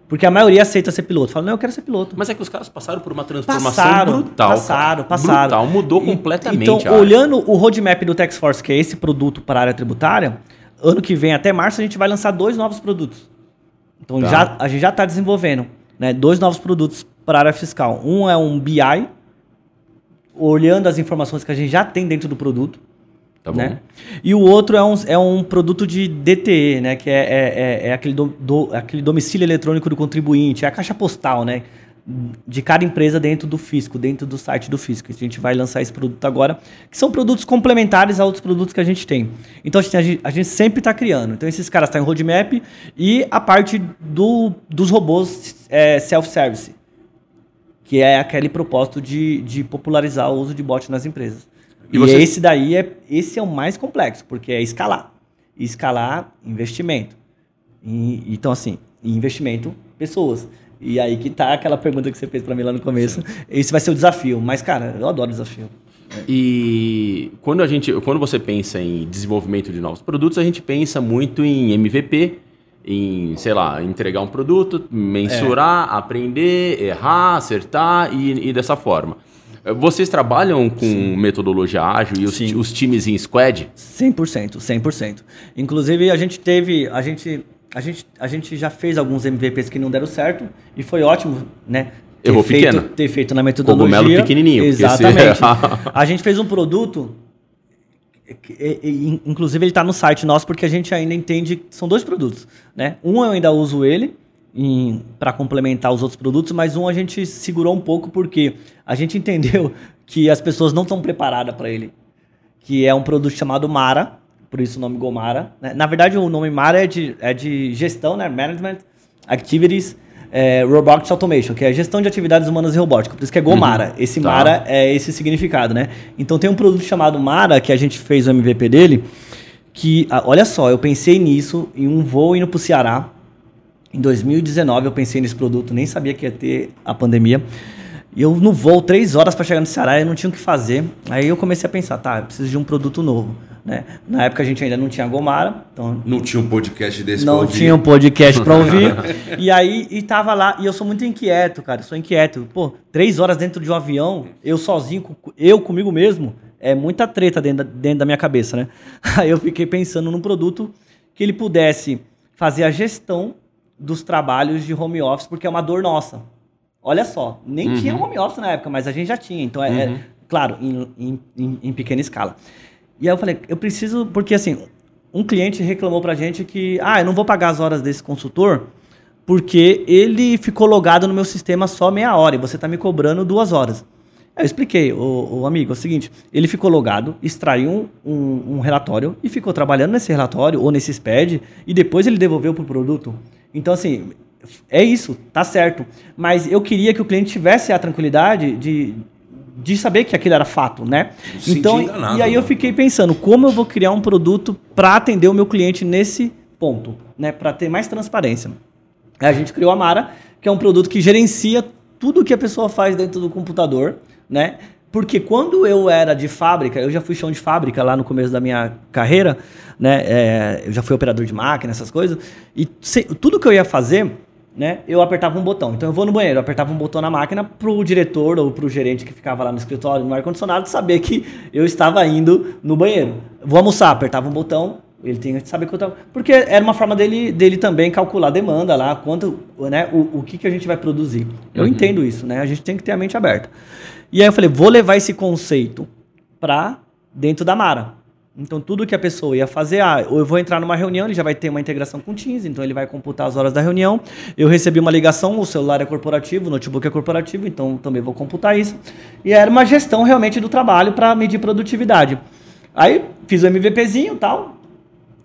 Porque a maioria aceita ser piloto. Fala, não, eu quero ser piloto. Mas é que os caras passaram por uma transformação Passaram, brutal. passaram, cara. passaram. Brutal, mudou E- completamente. Então, olhando o roadmap do TaxForce, que é esse produto para a área tributária, ano que vem, até março, a gente vai lançar dois novos produtos. Então, Tá. já, a gente já está desenvolvendo né, dois novos produtos para a área fiscal. Um é um BI, olhando as informações que a gente já tem dentro do produto. Tá bom. né? E o outro é um, é um produto de DTE, né? Que é, é, é- é aquele, do- do- aquele domicílio eletrônico do contribuinte, é a caixa postal, né? De cada empresa dentro do fisco, dentro do site do fisco. A gente vai lançar esse produto agora, que são produtos complementares a outros produtos que a gente tem. Então a gente, a gente- sempre está criando. Então esses caras estão em roadmap e a parte do, dos robôs é, self-service, que é aquele propósito de, de popularizar o uso de bot nas empresas. E E, você- esse daí é esse é o mais complexo, porque é escalar. Escalar investimento. E- então, assim, investimento, pessoas. E aí que tá aquela pergunta que você fez para mim lá no começo. Esse vai ser o desafio. Mas, cara, eu adoro desafio. E quando a gente, quando você pensa em desenvolvimento de novos produtos, a gente pensa muito em MVP, em, sei lá, entregar um produto, mensurar, É. aprender, errar, acertar e, e dessa forma. Vocês trabalham com metodologia ágil e os, Sim. os times em squad? 100%, 100%. Inclusive, a gente teve, a gente, a gente, a gente já fez alguns MVPs que não deram certo e foi ótimo, né? ter Errou feito, pequeno. Ter feito na metodologia. Cogumelo pequenininho, se Exatamente. [LAUGHS] a gente fez um produto, que- e- inclusive ele está no site nosso porque a gente ainda entende que são dois produtos, né? Um eu ainda uso ele para complementar os outros produtos, mas um a gente segurou um pouco porque a gente entendeu que as pessoas não estão preparadas para ele que é um produto chamado Mara, por isso o nome Gomara. né? Na verdade, o nome Mara é de, é de gestão, né? Management Activities é, Robotics Automation, que é gestão de atividades humanas e robótica. Por isso que é Gomara. Esse tá. Mara é esse significado, né? Então tem um produto chamado Mara, que a gente fez o MVP dele, que, ah, olha só, eu pensei nisso em um voo indo pro Ceará. Em 2019 eu pensei nesse produto, nem sabia que ia ter a pandemia. E eu no voo, três horas para chegar no Ceará, eu não tinha o que fazer. Aí eu comecei a pensar, tá, eu preciso de um produto novo. Né? Na época a gente ainda não tinha Gomara, então Não tinha um podcast desse não ouvir. tinha um podcast pra ouvir. [LAUGHS] e aí, e tava lá, e eu sou muito inquieto, cara, eu sou inquieto. Pô, três horas dentro de um avião, eu sozinho, eu comigo mesmo, é muita treta dentro da, dentro da minha cabeça, né? [LAUGHS] Aí eu fiquei pensando num produto que ele pudesse fazer a gestão dos trabalhos de home office, porque é uma dor nossa. Olha só, nem tinha home office na época, mas a gente já tinha. Então, é, é- claro, em, em- em- em pequena escala. E aí eu falei, eu preciso, porque assim, um cliente reclamou pra gente que, ah, eu não vou pagar as horas desse consultor porque ele ficou logado no meu sistema só meia hora e você tá me cobrando duas horas. Eu expliquei, o, amigo, é o seguinte, ele ficou logado, extraiu um, um, um relatório e ficou trabalhando nesse relatório ou nesse SPED e depois ele devolveu pro produto. Então, assim, é isso, tá certo. Mas eu queria que o cliente tivesse a tranquilidade de, de saber que aquilo era fato, né? Não Então, enganado, e aí eu fiquei pensando, como eu vou criar um produto para atender o meu cliente nesse ponto, né? Para ter mais transparência. Aí a gente criou a Mara, que é um produto que gerencia tudo que a pessoa faz dentro do computador, né? Porque quando eu era de fábrica, eu já fui chão de fábrica lá no começo da minha carreira, né? É, eu já fui operador de máquina, essas coisas. E se- tudo que eu ia fazer, né, eu apertava um botão. Então eu vou no banheiro, eu apertava um botão na máquina pro diretor ou pro gerente que ficava lá no escritório, no ar-condicionado, saber que eu estava indo no banheiro. Vou almoçar, apertava um botão, ele tinha que saber que eu tava. Porque era uma forma dele, dele também calcular a demanda lá, quanto, né, o, o que, que a gente vai produzir. Eu Uhum. entendo isso, né? A gente tem que ter a mente aberta. E aí eu falei, vou levar esse conceito para dentro da Mara. Então tudo que a pessoa ia fazer, ah, eu vou entrar numa reunião, ele já vai ter uma integração com o Teams, então ele vai computar as horas da reunião. Eu recebi uma ligação, o celular é corporativo, o notebook é corporativo, então também vou computar isso. E era uma gestão realmente do trabalho para medir produtividade. Aí fiz o MVPzinho e tal.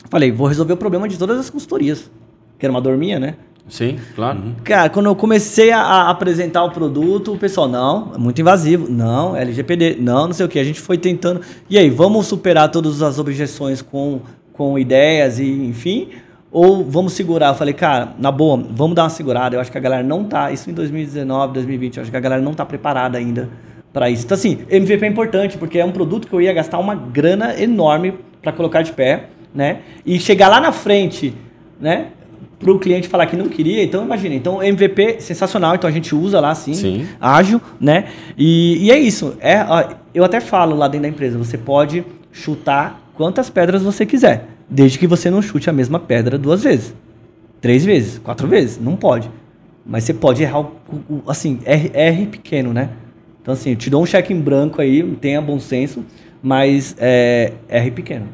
Falei, vou resolver o problema de todas as consultorias. Que era uma dorminha, né? Sim, claro. Cara, quando eu comecei a, a apresentar o produto, o pessoal, não, é muito invasivo, não, LGPD, não, não sei o que. A gente foi tentando. E aí, vamos superar todas as objeções com, com ideias e enfim? Ou vamos segurar? Eu falei, cara, na boa, vamos dar uma segurada. Eu acho que a galera não tá. Isso em 2019, 2020, eu acho que a galera não tá preparada ainda para isso. Então, assim, MVP é importante, porque é um produto que eu ia gastar uma grana enorme para colocar de pé, né? E chegar lá na frente, né? Para o cliente falar que não queria, então imagina. Então, MVP sensacional, então a gente usa lá sim, Sim. ágil, né? E, e é isso. É, eu até falo lá dentro da empresa, você pode chutar quantas pedras você quiser, desde que você não chute a mesma pedra duas vezes, três vezes, quatro vezes, não pode. Mas você pode errar, o, o- assim, R, R pequeno, né? Então, assim, eu te dou um cheque em branco aí, tenha bom senso, mas é R pequeno.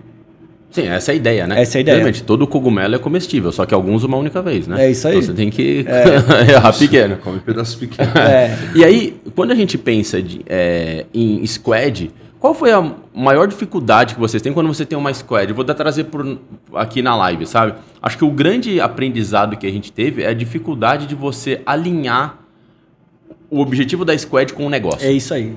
Sim, essa é a ideia, né? Essa é a ideia. Realmente, todo cogumelo é comestível, só que alguns uma única vez, né? É isso aí. Então você tem que [LAUGHS] errar pequeno. Come pedaços pequenos. [LAUGHS] É. E aí, quando a gente pensa de, é, em squad, qual foi a maior dificuldade que vocês têm quando você tem uma squad? Eu vou dar trazer por, aqui na live, sabe? Acho que o grande aprendizado que a gente teve é a dificuldade de você alinhar o objetivo da squad com o negócio. É isso aí.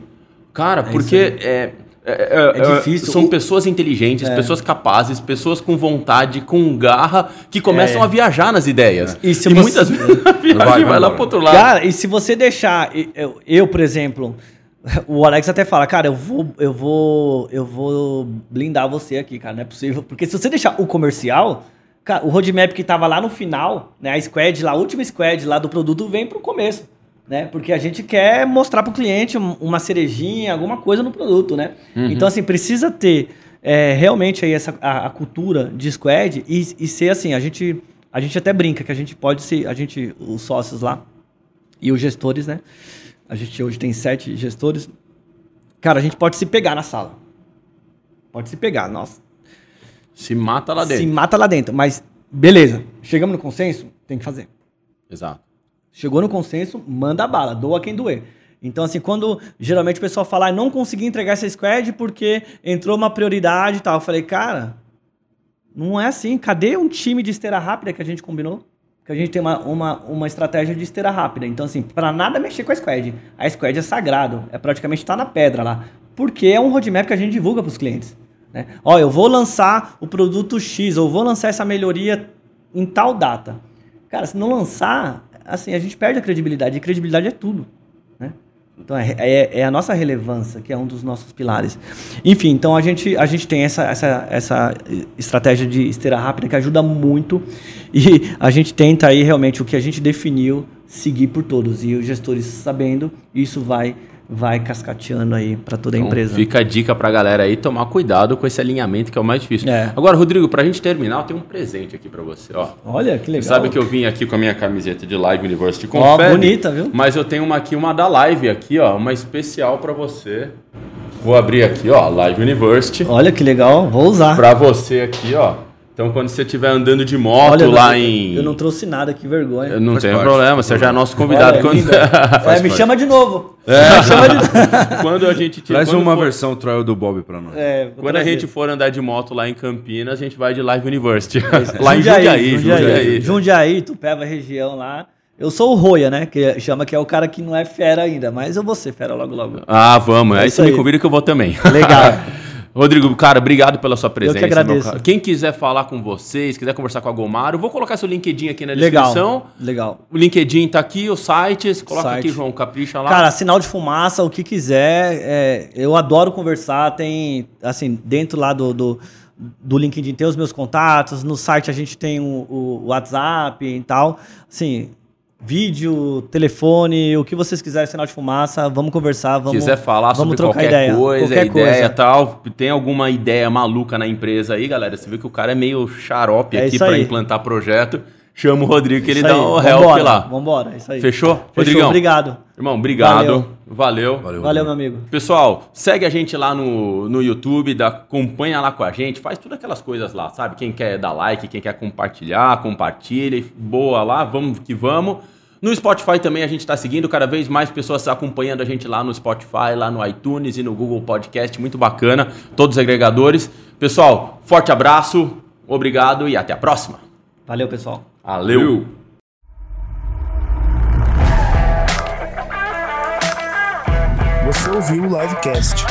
Cara, porque é, é, é- É difícil. São pessoas inteligentes, pessoas capazes, pessoas com vontade, com garra, que começam É. a viajar nas ideias. E se e você- muitas [LAUGHS] vezes a viagem vai, vai, lá pro outro lado. Cara, e se você deixar. Eu, eu, por exemplo, [LAUGHS] o Alex até fala, cara, eu vou, eu vou. Eu vou blindar você aqui, cara. Não é possível. Porque se você deixar o comercial, cara, o roadmap que tava lá no final, né? A squad lá, a última squad lá do produto vem pro começo. Né? Porque a gente quer mostrar pro cliente um- uma cerejinha, alguma coisa no produto, né? Então, assim, precisa ter é, realmente aí essa, a, a cultura de squad e, e ser assim, a gente, a gente até brinca que a gente pode ser, a gente, os sócios lá, e os gestores, né? A gente hoje tem sete gestores. Cara, a gente pode se pegar na sala. Pode se pegar, nossa. Se mata lá Se dentro. mata lá dentro. Mas, beleza. Chegamos no consenso? Tem que fazer. Exato. Chegou no consenso, manda bala, doa quem doer. Então, assim, quando geralmente o pessoal fala, ah, não consegui entregar essa squad porque entrou uma prioridade e tal. Eu falei, cara, não é assim. Cadê um time de esteira rápida que a gente combinou? Que a gente tem uma, uma, uma estratégia de esteira rápida. Então, assim, para nada mexer com a squad. A squad é sagrado, é praticamente tá na pedra lá. Porque é um roadmap que a gente divulga para os clientes. Né? Ó, eu vou lançar o produto X, ou vou lançar essa melhoria em tal data. Cara, se não lançar, assim, a gente perde a credibilidade. E credibilidade é tudo, né? Então, é, é, é a nossa relevância, que é um dos nossos pilares. Enfim, então a gente, a gente tem essa, essa, essa estratégia de esteira rápida que ajuda muito e a gente tenta aí realmente o que a gente definiu seguir por todos. E os gestores sabendo, isso vai, vai cascateando aí para toda a Então, empresa. fica a dica pra galera aí tomar cuidado com esse alinhamento que é o mais difícil. É. Agora, Rodrigo, pra gente terminar, eu tenho um presente aqui pra você, ó. Olha, que legal. Você sabe que eu vim aqui com a minha camiseta de Live University com Ó, bonita, viu? Mas eu tenho uma aqui, uma da Live aqui, ó, uma especial pra você. Vou abrir aqui, ó, Live University. Olha que legal, vou usar. Pra você aqui, ó. Então, quando você estiver andando de moto Olha, lá não- em. Eu não trouxe nada, que vergonha. Eu não parte. problema, você já é nosso convidado. Olha, quando... [LAUGHS] [LAUGHS] É, Faz [LAUGHS] me chama de novo. Me chama de quando a gente tiver. Traz uma for- versão trial do Bob pra nós. É, Quando a trazer. gente for andar de moto lá em Campinas, a gente vai de Live University. lá em Jundiaí, Jundiaí, Jundiaí. Jundiaí, Tupéva região lá. Eu sou o Roia, né? Que chama que é o cara que não é fera ainda, mas eu vou ser fera logo logo. Ah, vamos. É aí isso você me aí. convida que eu vou também. Legal. Rodrigo, cara, obrigado pela sua presença. que agradeço. Quem quiser falar com vocês, quiser conversar com a Gomaro, eu vou colocar seu LinkedIn aqui na descrição. Legal. Legal. O LinkedIn tá aqui, os sites. Coloca Site. aqui, João, capricha lá. Cara, sinal de fumaça, o que quiser. é, eu adoro conversar. Tem, assim, dentro lá do, do, do LinkedIn tem os meus contatos. No site a gente tem o, o WhatsApp e tal. Assim, vídeo, telefone, o que vocês quiserem, sinal de fumaça, vamos conversar, vamos quiser falar vamos sobre qualquer ideia, coisa, qualquer ideia coisa. tal, tem alguma ideia maluca na empresa aí, galera, você vê que o cara é meio xarope É aqui para implantar projeto, chama o Rodrigo que ele dá o help vambora, lá. Vambora, isso aí. Fechou? Fechou, Rodrigão. obrigado. Irmão, obrigado. Valeu. Valeu. Valeu. Valeu, meu amigo. Pessoal, segue a gente lá no, no YouTube, dá, acompanha lá com a gente, faz todas aquelas coisas lá, sabe? Quem quer dar like, quem quer compartilhar, compartilha, boa lá, vamos que vamos. No Spotify também a gente está seguindo, cada vez mais pessoas acompanhando a gente lá no Spotify, lá no iTunes e no Google Podcast, muito bacana, todos os agregadores. Pessoal, forte abraço, obrigado e até a próxima. Valeu, pessoal. Valeu. Você ouviu o Livecast.